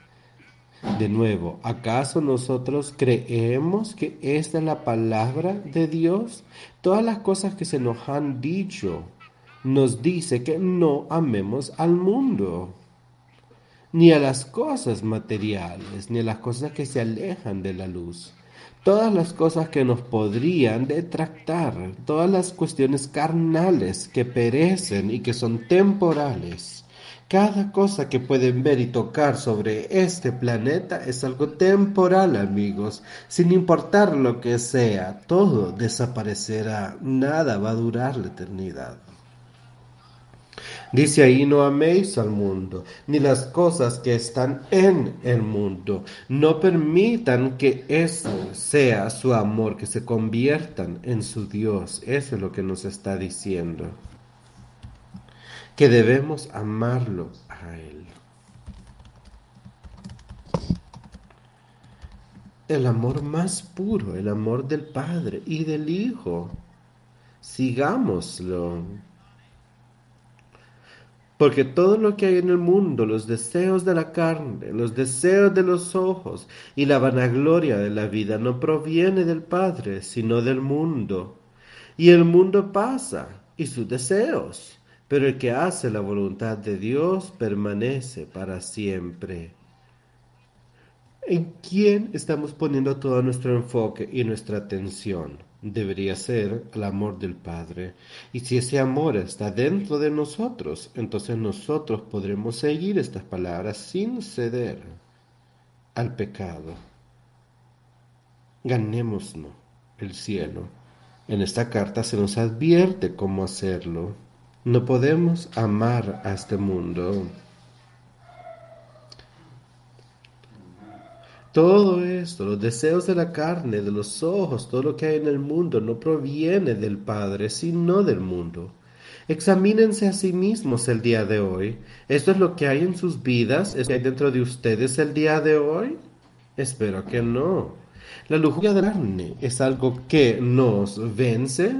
Speaker 1: De nuevo, ¿acaso nosotros creemos que esta es la palabra de Dios? Todas las cosas que se nos han dicho nos dice que no amemos al mundo, ni a las cosas materiales, ni a las cosas que se alejan de la luz. Todas las cosas que nos podrían detractar, todas las cuestiones carnales que perecen y que son temporales. Cada cosa que pueden ver y tocar sobre este planeta es algo temporal, amigos. Sin importar lo que sea, todo desaparecerá. Nada va a durar la eternidad. Dice ahí, no améis al mundo, ni las cosas que están en el mundo. No permitan que eso sea su amor, que se conviertan en su Dios. Eso es lo que nos está diciendo. Que debemos amarlo a Él. El amor más puro, el amor del Padre y del Hijo. Sigámoslo. Porque todo lo que hay en el mundo, los deseos de la carne, los deseos de los ojos y la vanagloria de la vida no proviene del Padre, sino del mundo. Y el mundo pasa y sus deseos, pero el que hace la voluntad de Dios permanece para siempre. ¿En quién estamos poniendo todo nuestro enfoque y nuestra atención? Debería ser el amor del Padre. Y si ese amor está dentro de nosotros, entonces nosotros podremos seguir estas palabras sin ceder al pecado. Ganémonos el cielo. En esta carta se nos advierte cómo hacerlo. No podemos amar a este mundo. Todo esto, los deseos de la carne, de los ojos, todo lo que hay en el mundo, no proviene del Padre, sino del mundo. Examínense a sí mismos el día de hoy. ¿Esto es lo que hay en sus vidas? ¿Es lo que hay dentro de ustedes el día de hoy? Espero que no. La lujuria de la carne es algo que nos vence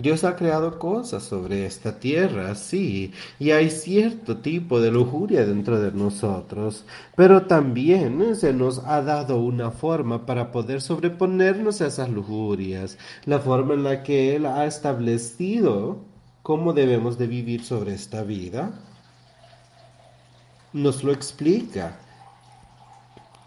Speaker 1: Dios ha creado cosas sobre esta tierra, sí, y hay cierto tipo de lujuria dentro de nosotros, pero también se nos ha dado una forma para poder sobreponernos a esas lujurias, la forma en la que Él ha establecido cómo debemos de vivir sobre esta vida. Nos lo explica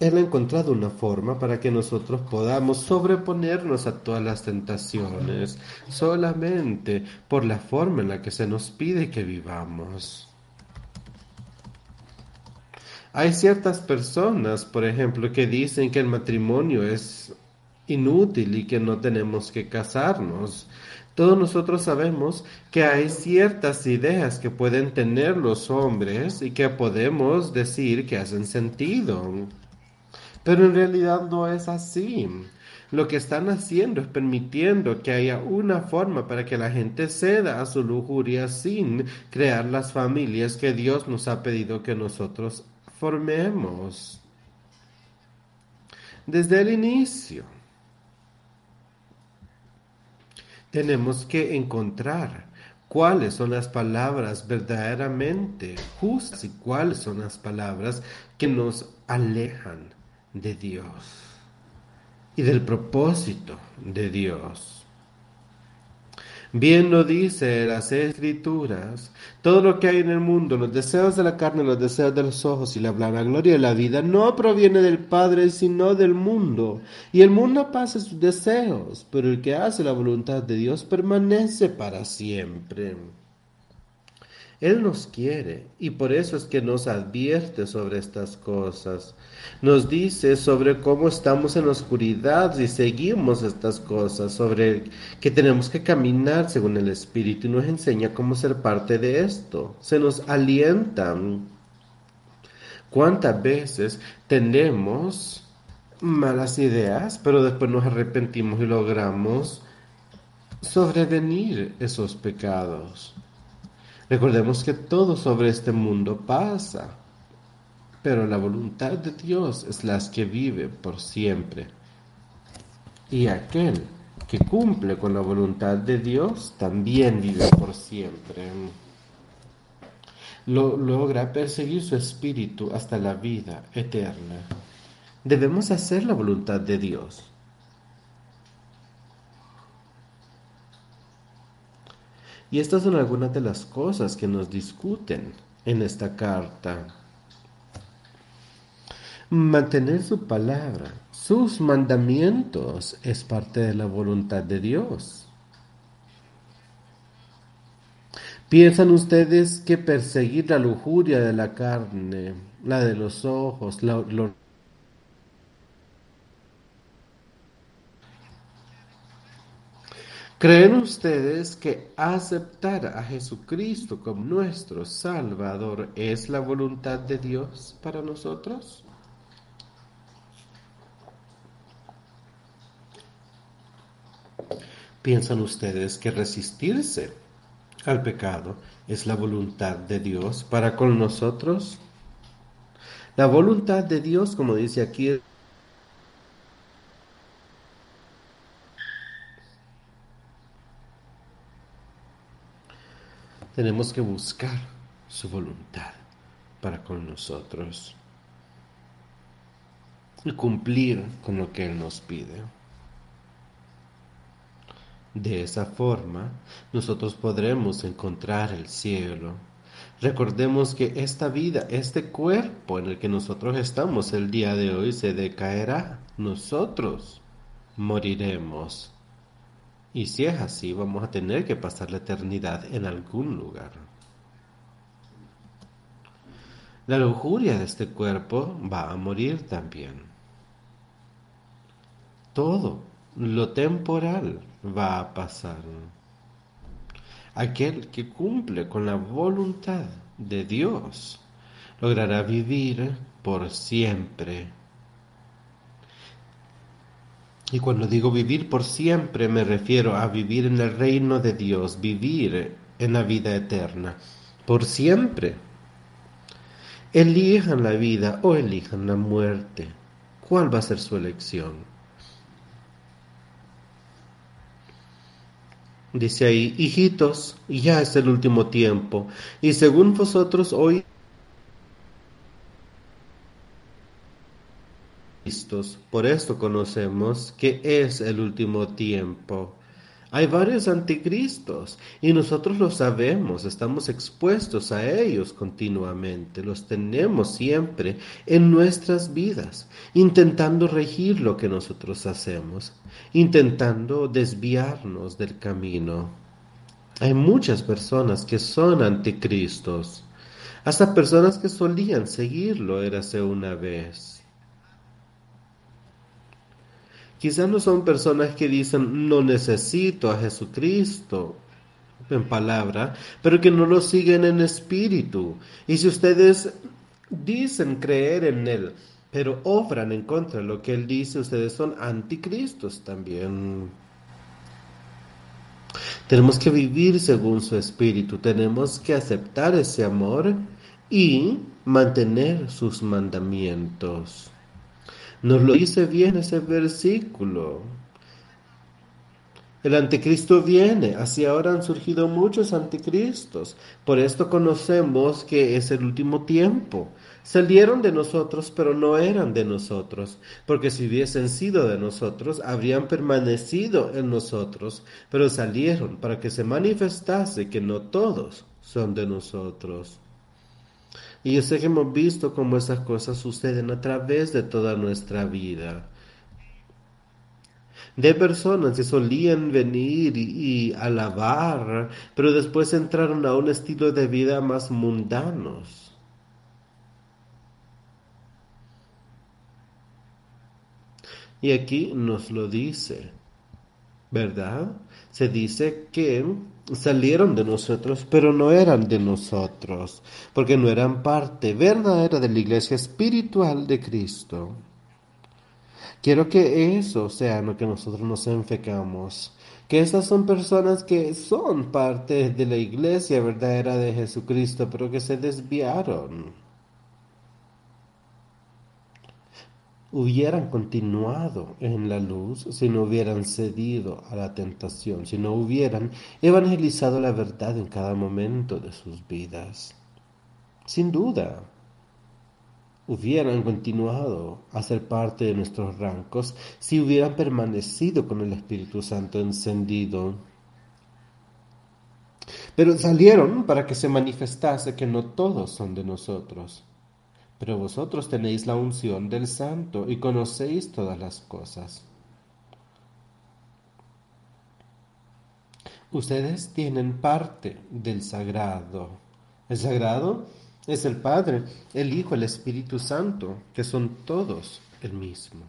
Speaker 1: él ha encontrado una forma para que nosotros podamos sobreponernos a todas las tentaciones solamente por la forma en la que se nos pide que vivamos. Hay ciertas personas, por ejemplo, que dicen que el matrimonio es inútil y que no tenemos que casarnos. Todos nosotros sabemos que hay ciertas ideas que pueden tener los hombres y que podemos decir que hacen sentido. Pero en realidad no es así. Lo que están haciendo es permitiendo que haya una forma para que la gente ceda a su lujuria sin crear las familias que Dios nos ha pedido que nosotros formemos. Desde el inicio tenemos que encontrar cuáles son las palabras verdaderamente justas y cuáles son las palabras que nos alejan de Dios y del propósito de Dios. Bien lo dice las escrituras, todo lo que hay en el mundo, los deseos de la carne, los deseos de los ojos y la gloria de la vida, no proviene del Padre, sino del mundo. Y el mundo pasa sus deseos, pero el que hace la voluntad de Dios permanece para siempre. Él nos quiere y por eso es que nos advierte sobre estas cosas. Nos dice sobre cómo estamos en la oscuridad y seguimos estas cosas, sobre que tenemos que caminar según el Espíritu y nos enseña cómo ser parte de esto. Se nos alienta. ¿Cuántas veces tenemos malas ideas, pero después nos arrepentimos y logramos sobrevenir esos pecados? Recordemos que todo sobre este mundo pasa, pero la voluntad de Dios es la que vive por siempre. Y aquel que cumple con la voluntad de Dios también vive por siempre. Lo, logra perseguir su espíritu hasta la vida eterna. Debemos hacer la voluntad de Dios. Y estas son algunas de las cosas que nos discuten en esta carta. Mantener su palabra, sus mandamientos, es parte de la voluntad de Dios. ¿Piensan ustedes que perseguir la lujuria de la carne, la de los ojos, la, ¿Creen ustedes que aceptar a Jesucristo como nuestro Salvador es la voluntad de Dios para nosotros? ¿Piensan ustedes que resistirse al pecado es la voluntad de Dios para con nosotros? La voluntad de Dios, como dice aquí, tenemos que buscar su voluntad para con nosotros y cumplir con lo que Él nos pide. De esa forma, nosotros podremos encontrar el cielo. Recordemos que esta vida, este cuerpo en el que nosotros estamos el día de hoy, se decaerá. Nosotros moriremos. Y si es así, vamos a tener que pasar la eternidad en algún lugar. La lujuria de este cuerpo va a morir también. Todo lo temporal va a pasar. Aquel que cumple con la voluntad de Dios logrará vivir por siempre Y cuando digo vivir por siempre me refiero a vivir en el reino de Dios, vivir en la vida eterna, por siempre. Elijan la vida o elijan la muerte. ¿Cuál va a ser su elección? Dice ahí, hijitos, ya es el último tiempo, y según vosotros hoy Por esto conocemos que es el último tiempo. Hay varios anticristos y nosotros lo sabemos, estamos expuestos a ellos continuamente, los tenemos siempre en nuestras vidas, intentando regir lo que nosotros hacemos, intentando desviarnos del camino. Hay muchas personas que son anticristos, hasta personas que solían seguirlo érase una vez. Quizás no son personas que dicen no necesito a Jesucristo en palabra, pero que no lo siguen en espíritu. Y si ustedes dicen creer en Él, pero obran en contra de lo que Él dice, ustedes son anticristos también. Tenemos que vivir según su espíritu, tenemos que aceptar ese amor y mantener sus mandamientos. Nos lo dice bien ese versículo. El anticristo viene, así ahora han surgido muchos anticristos. Por esto conocemos que es el último tiempo. Salieron de nosotros, pero no eran de nosotros, porque si hubiesen sido de nosotros, habrían permanecido en nosotros, pero salieron para que se manifestase que no todos son de nosotros. Y yo sé que hemos visto cómo esas cosas suceden a través de toda nuestra vida. De personas que solían venir y, alabar, pero después entraron a un estilo de vida más mundanos. Y aquí nos lo dice, ¿verdad? Se dice que salieron de nosotros, pero no eran de nosotros, porque no eran parte verdadera de la iglesia espiritual de Cristo. Quiero que eso sea lo que nosotros nos enfecamos, que esas son personas que son parte de la iglesia verdadera de Jesucristo, pero que se desviaron. Hubieran continuado en la luz si no hubieran cedido a la tentación, si no hubieran evangelizado la verdad en cada momento de sus vidas. Sin duda, hubieran continuado a ser parte de nuestros rancos si hubieran permanecido con el Espíritu Santo encendido. Pero salieron para que se manifestase que no todos son de nosotros pero vosotros tenéis la unción del Santo y conocéis todas las cosas. Ustedes tienen parte del sagrado. El sagrado es el Padre, el Hijo, el Espíritu Santo, que son todos el mismo.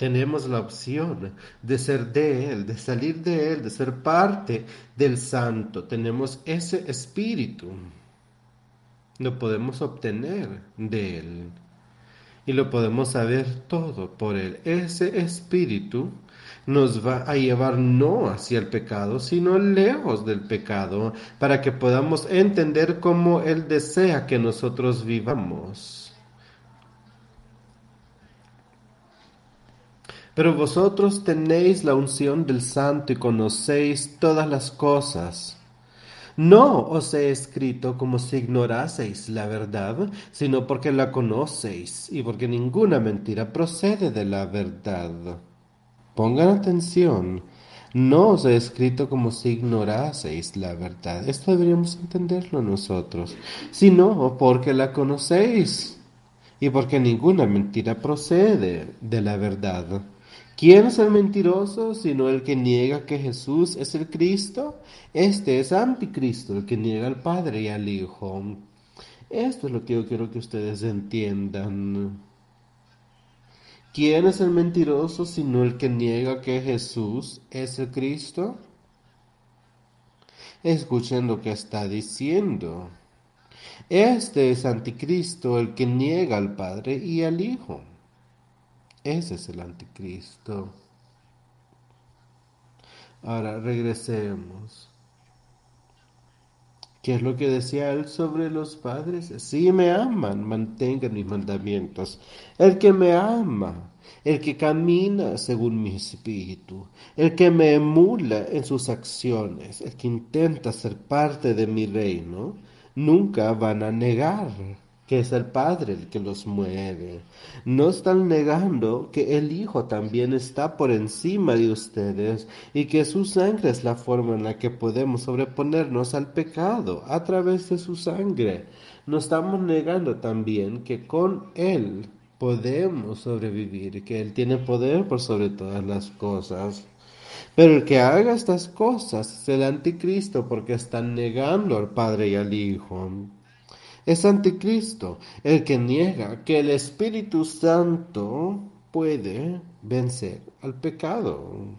Speaker 1: Tenemos la opción de ser de Él, de salir de Él, de ser parte del Santo. Tenemos ese espíritu. Lo podemos obtener de Él. Y lo podemos saber todo por Él. Ese espíritu nos va a llevar no hacia el pecado, sino lejos del pecado, para que podamos entender cómo Él desea que nosotros vivamos. Pero vosotros tenéis la unción del Santo y conocéis todas las cosas. No os he escrito como si ignoraseis la verdad, sino porque la conocéis y porque ninguna mentira procede de la verdad. Pongan atención. No os he escrito como si ignoraseis la verdad. Esto deberíamos entenderlo nosotros. Sino porque la conocéis y porque ninguna mentira procede de la verdad. ¿Quién es el mentiroso sino el que niega que Jesús es el Cristo? Este es anticristo, el que niega al Padre y al Hijo. Esto es lo que yo quiero que ustedes entiendan. ¿Quién es el mentiroso sino el que niega que Jesús es el Cristo? Escuchen lo que está diciendo. Este es anticristo, el que niega al Padre y al Hijo. Ese es el anticristo. Ahora regresemos. ¿Qué es lo que decía él sobre los padres? Si me aman, mantengan mis mandamientos. El que me ama, el que camina según mi espíritu, el que me emula en sus acciones, el que intenta ser parte de mi reino, nunca van a negar que es el Padre el que los mueve. No están negando que el Hijo también está por encima de ustedes y que su sangre es la forma en la que podemos sobreponernos al pecado a través de su sangre. No estamos negando también que con Él podemos sobrevivir, que Él tiene poder por sobre todas las cosas. Pero el que haga estas cosas es el anticristo porque están negando al Padre y al Hijo es anticristo, el que niega que el Espíritu Santo puede vencer al pecado.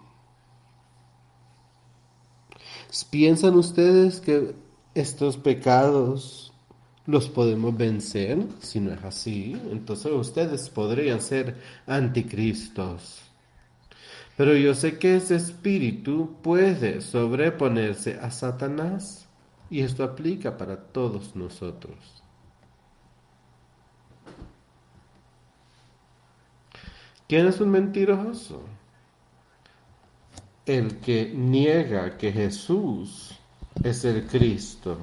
Speaker 1: ¿Piensan ustedes que estos pecados los podemos vencer? Si no es así, entonces ustedes podrían ser anticristos. Pero yo sé que ese espíritu puede sobreponerse a Satanás. Y esto aplica para todos nosotros. ¿Quién es un mentiroso? El que niega que Jesús es el Cristo.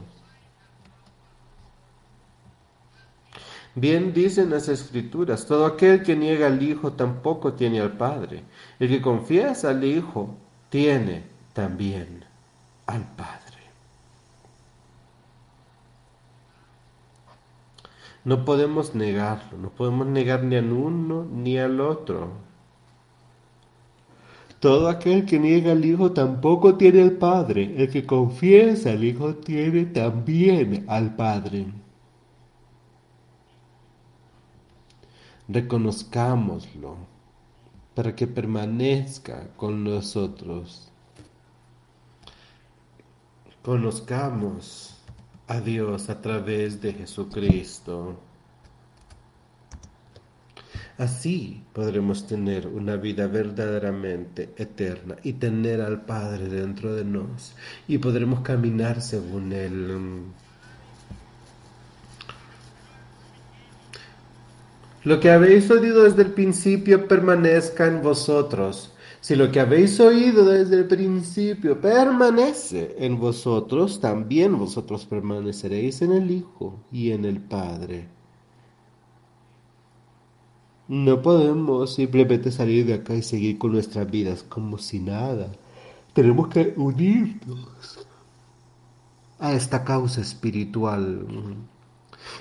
Speaker 1: Bien dicen las escrituras, todo aquel que niega al Hijo tampoco tiene al Padre. El que confiesa al Hijo tiene también al Padre. No podemos negarlo, no podemos negar ni al uno ni al otro. Todo aquel que niega al Hijo tampoco tiene al Padre. El que confiesa al Hijo tiene también al Padre. Reconozcámoslo para que permanezca con nosotros. Conozcamos a Dios a través de Jesucristo. Así podremos tener una vida verdaderamente eterna y tener al Padre dentro de nos y podremos caminar según Él. Lo que habéis oído desde el principio permanezca en vosotros. Si lo que habéis oído desde el principio permanece en vosotros, también vosotros permaneceréis en el Hijo y en el Padre. No podemos simplemente salir de acá y seguir con nuestras vidas como si nada. Tenemos que unirnos a esta causa espiritual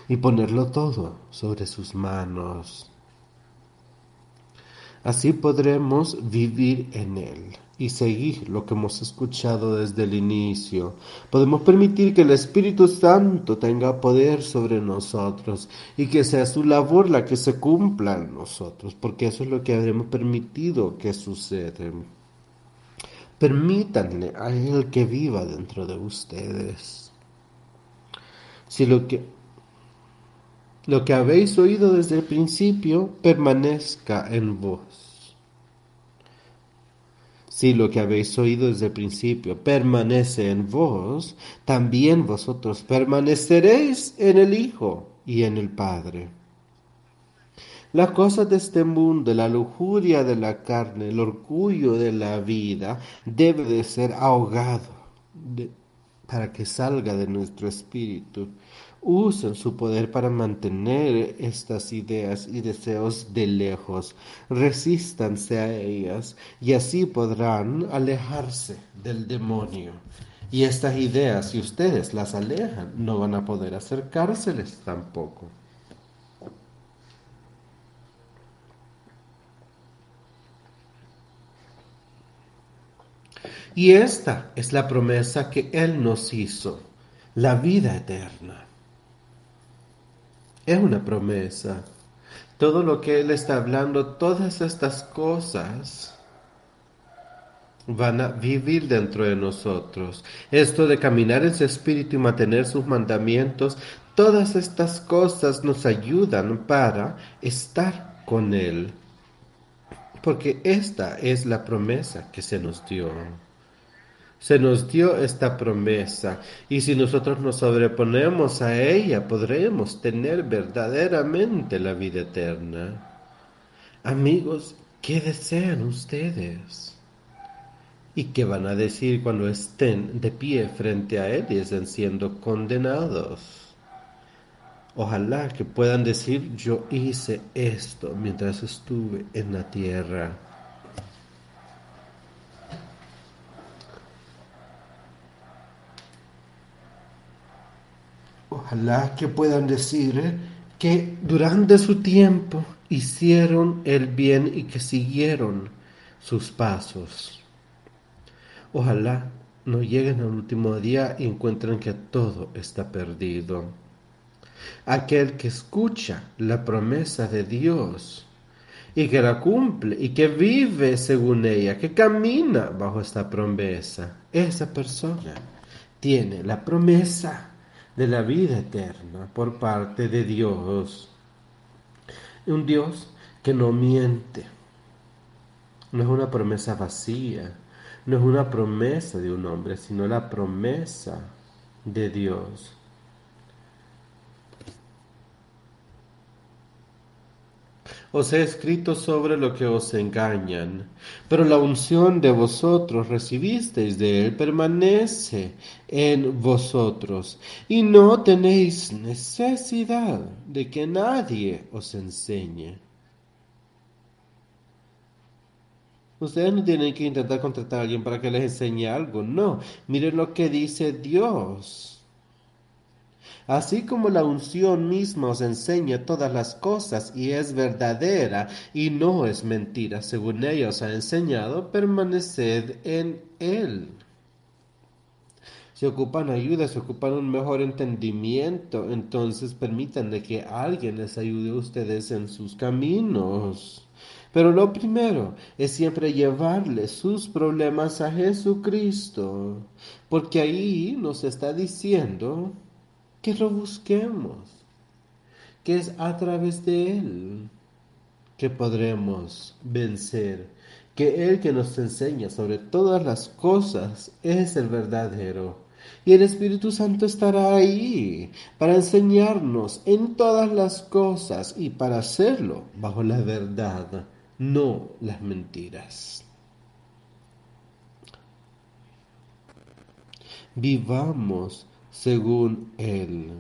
Speaker 1: y ponerlo todo sobre sus manos. Así podremos vivir en Él y seguir lo que hemos escuchado desde el inicio. Podemos permitir que el Espíritu Santo tenga poder sobre nosotros y que sea su labor la que se cumpla en nosotros, porque eso es lo que habremos permitido que suceda. Permítanle a Él que viva dentro de ustedes. Si lo que lo que habéis oído desde el principio permanezca en vos. Si lo que habéis oído desde el principio permanece en vos, también vosotros permaneceréis en el Hijo y en el Padre. Las cosas de este mundo, la lujuria de la carne, el orgullo de la vida, debe de ser ahogado para que salga de nuestro espíritu usen su poder para mantener estas ideas y deseos de lejos, resístanse a ellas y así podrán alejarse del demonio. Y estas ideas, si ustedes las alejan, no van a poder acercárseles tampoco. Y esta es la promesa que Él nos hizo, la vida eterna es una promesa. Todo lo que Él está hablando, todas estas cosas, van a vivir dentro de nosotros. Esto de caminar en su espíritu y mantener sus mandamientos, todas estas cosas nos ayudan para estar con Él. Porque esta es la promesa que se nos dio. Se nos dio esta promesa y si nosotros nos sobreponemos a ella podremos tener verdaderamente la vida eterna. Amigos, ¿qué desean ustedes? ¿Y qué van a decir cuando estén de pie frente a Él y estén siendo condenados? Ojalá que puedan decir, yo hice esto mientras estuve en la tierra. Ojalá que puedan decir que durante su tiempo hicieron el bien y que siguieron sus pasos. Ojalá no lleguen al último día y encuentren que todo está perdido. Aquel que escucha la promesa de Dios y que la cumple y que vive según ella, que camina bajo esta promesa, esa persona tiene la promesa de la vida eterna por parte de Dios. Un Dios que no miente. No es una promesa vacía, no es una promesa de un hombre, sino la promesa de Dios. Os he escrito sobre lo que os engañan, pero la unción de vosotros recibisteis de él permanece en vosotros, y no tenéis necesidad de que nadie os enseñe. Ustedes no tienen que intentar contratar a alguien para que les enseñe algo, no. Miren lo que dice Dios. Así como la unción misma os enseña todas las cosas y es verdadera y no es mentira, según ella os ha enseñado, permaneced en él. Si ocupan ayuda, si ocupan un mejor entendimiento, entonces permítanle que alguien les ayude a ustedes en sus caminos. Pero lo primero es siempre llevarle sus problemas a Jesucristo, porque ahí nos está diciendo que lo busquemos, que es a través de Él que podremos vencer, que Él que nos enseña sobre todas las cosas es el verdadero. Y el Espíritu Santo estará ahí para enseñarnos en todas las cosas y para hacerlo bajo la verdad, no las mentiras. Vivamos según Él.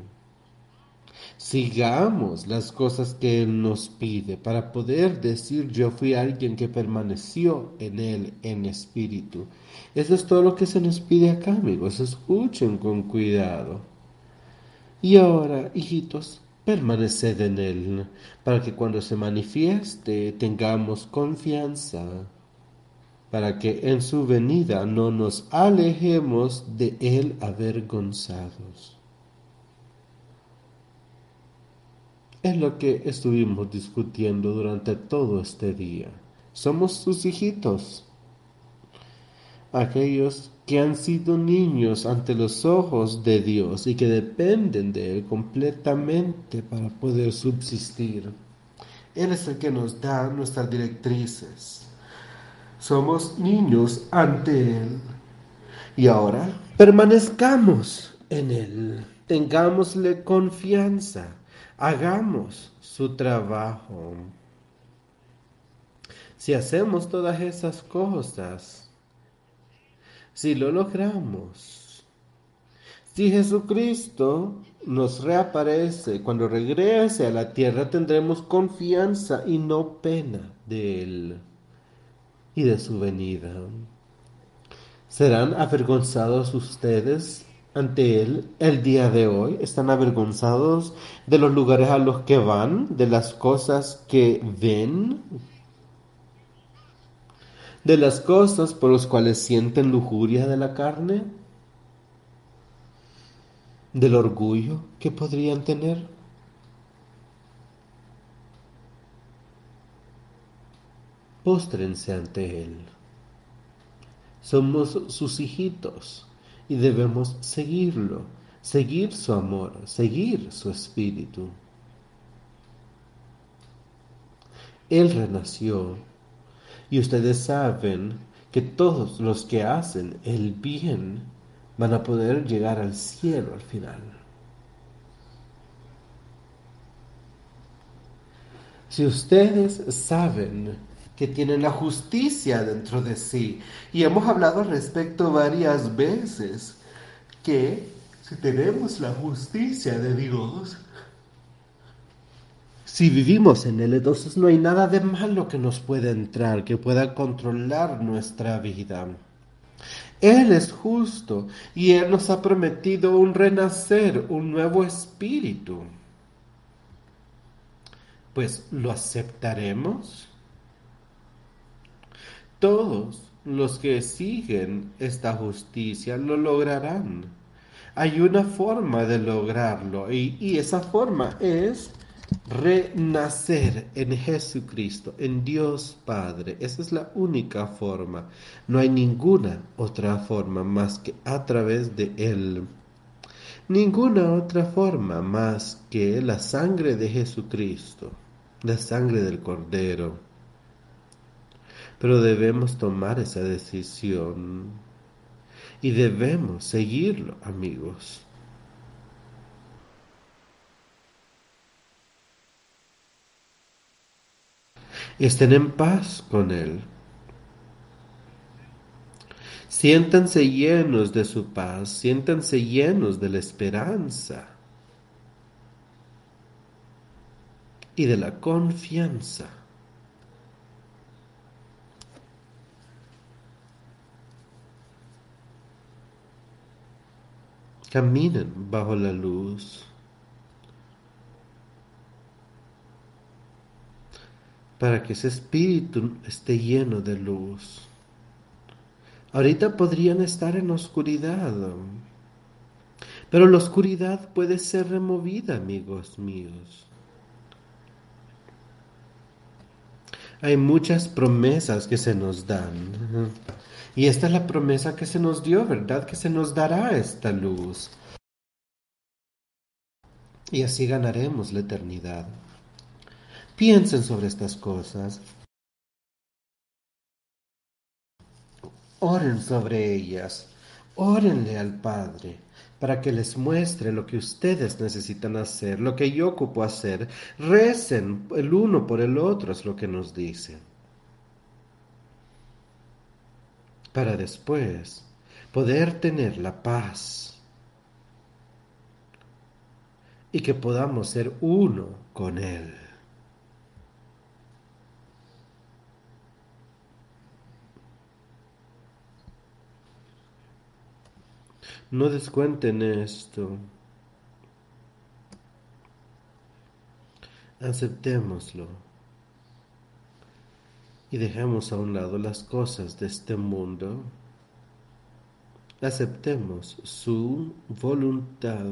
Speaker 1: Sigamos las cosas que Él nos pide para poder decir yo fui alguien que permaneció en Él en espíritu. Eso es todo lo que se nos pide acá, amigos. Escuchen con cuidado. Y ahora, hijitos, permaneced en Él, para que cuando se manifieste tengamos confianza para que en su venida no nos alejemos de él avergonzados. Es lo que estuvimos discutiendo durante todo este día. Somos sus hijitos, aquellos que han sido niños ante los ojos de Dios y que dependen de Él completamente para poder subsistir. Él es el que nos da nuestras directrices somos niños ante Él. Y ahora permanezcamos en Él, tengámosle confianza, hagamos su trabajo. Si hacemos todas esas cosas, si lo logramos, si Jesucristo nos reaparece, cuando regrese a la tierra tendremos confianza y no pena de Él y de su venida. ¿Serán avergonzados ustedes ante Él el día de hoy? ¿Están avergonzados de los lugares a los que van, de las cosas que ven? ¿De las cosas por las cuales sienten lujuria de la carne? ¿Del orgullo que podrían tener? Póstrense ante Él. Somos sus hijitos y debemos seguirlo, seguir su amor, seguir su espíritu. Él renació y ustedes saben que todos los que hacen el bien van a poder llegar al cielo al final. Si ustedes saben que tienen la justicia dentro de sí, y hemos hablado al respecto varias veces, que si tenemos la justicia de Dios, si vivimos en Él, entonces no hay nada de malo que nos pueda entrar, que pueda controlar nuestra vida. Él es justo y Él nos ha prometido un renacer, un nuevo espíritu. Pues lo aceptaremos. Todos los que siguen esta justicia lo lograrán. Hay una forma de lograrlo y, esa forma es renacer en Jesucristo, en Dios Padre. Esa es la única forma. No hay ninguna otra forma más que a través de Él. Ninguna otra forma más que la sangre de Jesucristo, la sangre del Cordero. Pero debemos tomar esa decisión y debemos seguirlo, amigos. estén en paz con Él. Siéntanse llenos de su paz, siéntanse llenos de la esperanza y de la confianza. Caminen bajo la luz. para que ese espíritu esté lleno de luz. Ahorita podrían estar en oscuridad, pero la oscuridad puede ser removida, amigos míos. Hay muchas promesas que se nos dan. Y esta es la promesa que se nos dio, ¿verdad? Que se nos dará esta luz. Y así ganaremos la eternidad. Piensen sobre estas cosas. Oren sobre ellas. Órenle al Padre para que les muestre lo que ustedes necesitan hacer, lo que yo ocupo hacer. Recen el uno por el otro, es lo que nos dice. Para después poder tener la paz y que podamos ser uno con Él. No descuenten esto. Aceptémoslo. Dejemos a un lado las cosas de este mundo. Aceptemos su voluntad.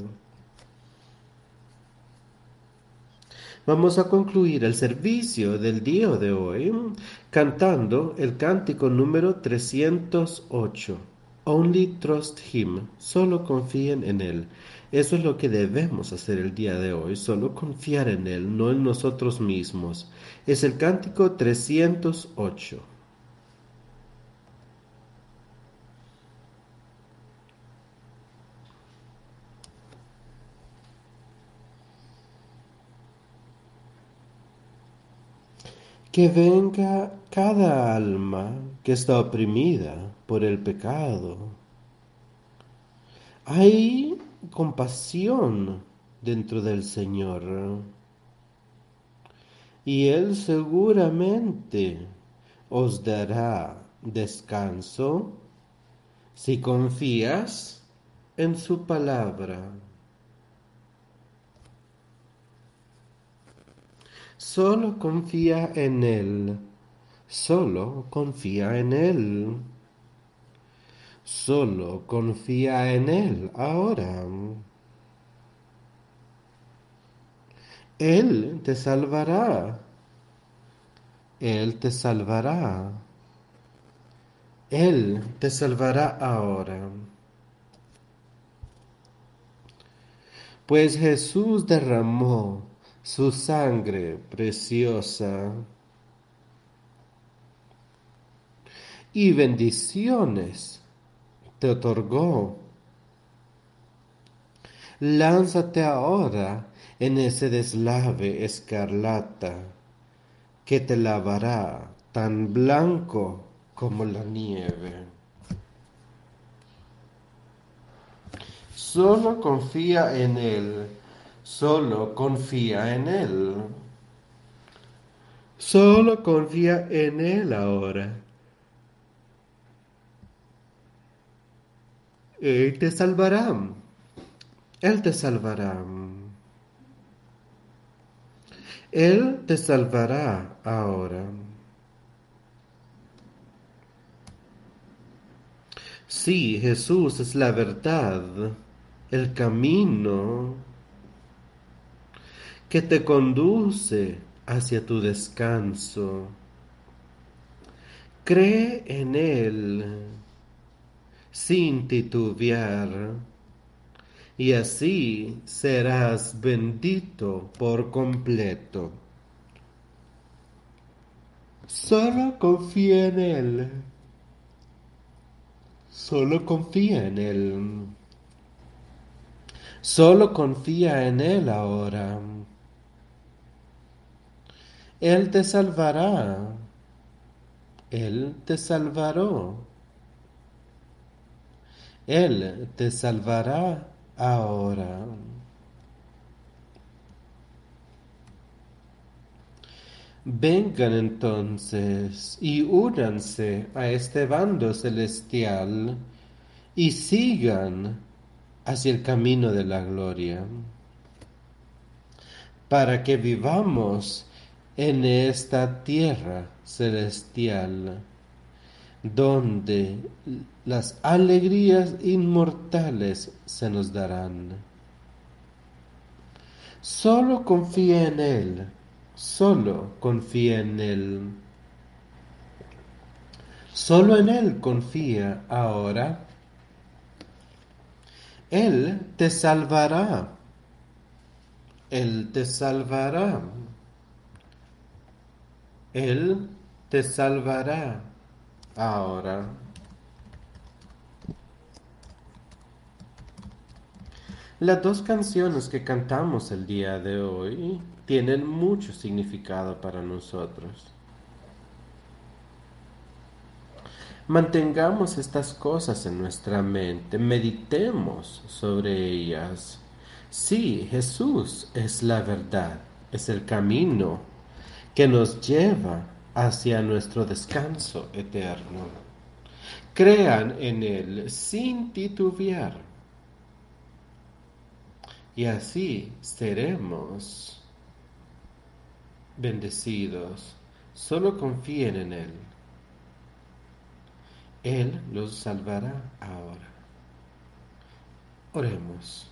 Speaker 1: Vamos a concluir el servicio del día de hoy cantando el cántico número 308. Only trust him, solo confíen en él. Eso es lo que debemos hacer el día de hoy, solo confiar en él, no en nosotros mismos. Es el cántico 308. Que venga cada alma que está oprimida por el pecado. Hay compasión dentro del Señor. Y Él seguramente os dará descanso si confías en su palabra. Solo confía en Él. Solo confía en Él. Solo confía en Él ahora. Él te salvará. Él te salvará. Él te salvará ahora. Pues Jesús derramó su sangre preciosa y bendiciones te otorgó. Lánzate ahora en ese deslave escarlata que te lavará tan blanco como la nieve. Solo confía en Él, solo confía en Él. Solo confía en Él ahora. Él te salvará. Él te salvará. Él te salvará ahora. Sí, Jesús es la verdad, el camino que te conduce hacia tu descanso. Cree en Él sin titubear y así serás bendito por completo. Solo confía en Él. Solo confía en Él. Solo confía en Él ahora. Él te salvará. Él te salvará. Él te salvará ahora. Vengan entonces y únanse a este bando celestial y sigan hacia el camino de la gloria, para que vivamos en esta tierra celestial, donde las alegrías inmortales se nos darán. Solo confía en Él, solo confía en Él. Solo en Él confía ahora. Él te salvará. Él te salvará. Él te salvará ahora. Las dos canciones que cantamos el día de hoy tienen mucho significado para nosotros. Mantengamos estas cosas en nuestra mente, meditemos sobre ellas. Sí, Jesús es la verdad, es el camino que nos lleva hacia nuestro descanso eterno. Crean en Él sin titubear y así seremos bendecidos. Solo confíen en Él. Él los salvará ahora. Oremos.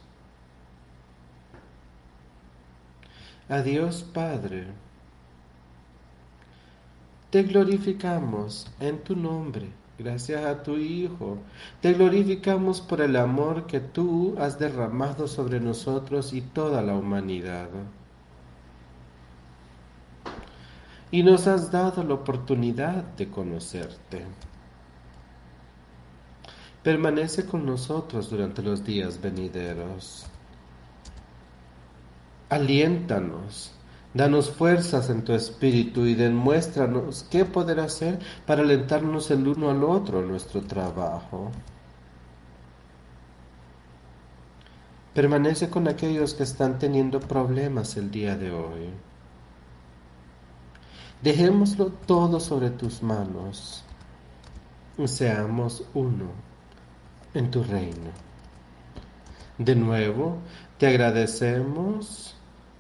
Speaker 1: Adiós Padre. Te glorificamos en tu nombre Gracias a tu Hijo, te glorificamos por el amor que tú has derramado sobre nosotros y toda la humanidad. Y nos has dado la oportunidad de conocerte. Permanece con nosotros durante los días venideros. Aliéntanos Danos fuerzas en tu espíritu y demuéstranos qué poder hacer para alentarnos el uno al otro en nuestro trabajo. Permanece con aquellos que están teniendo problemas el día de hoy. Dejémoslo todo sobre tus manos. Seamos uno en tu reino. De nuevo, te agradecemos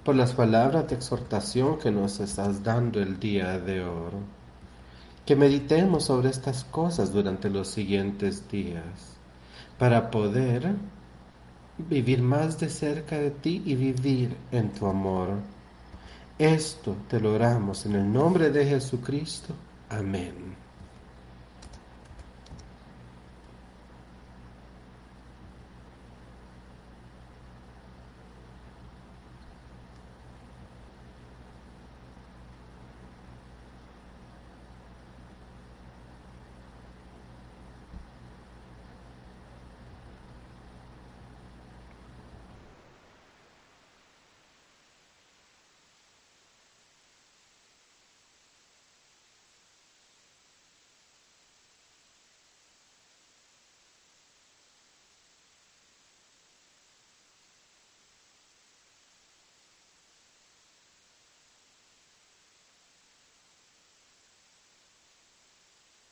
Speaker 1: por las palabras de exhortación que nos estás dando el día de hoy. Que meditemos sobre estas cosas durante los siguientes días para poder vivir más de cerca de ti y vivir en tu amor. Esto te logramos en el nombre de Jesucristo. Amén.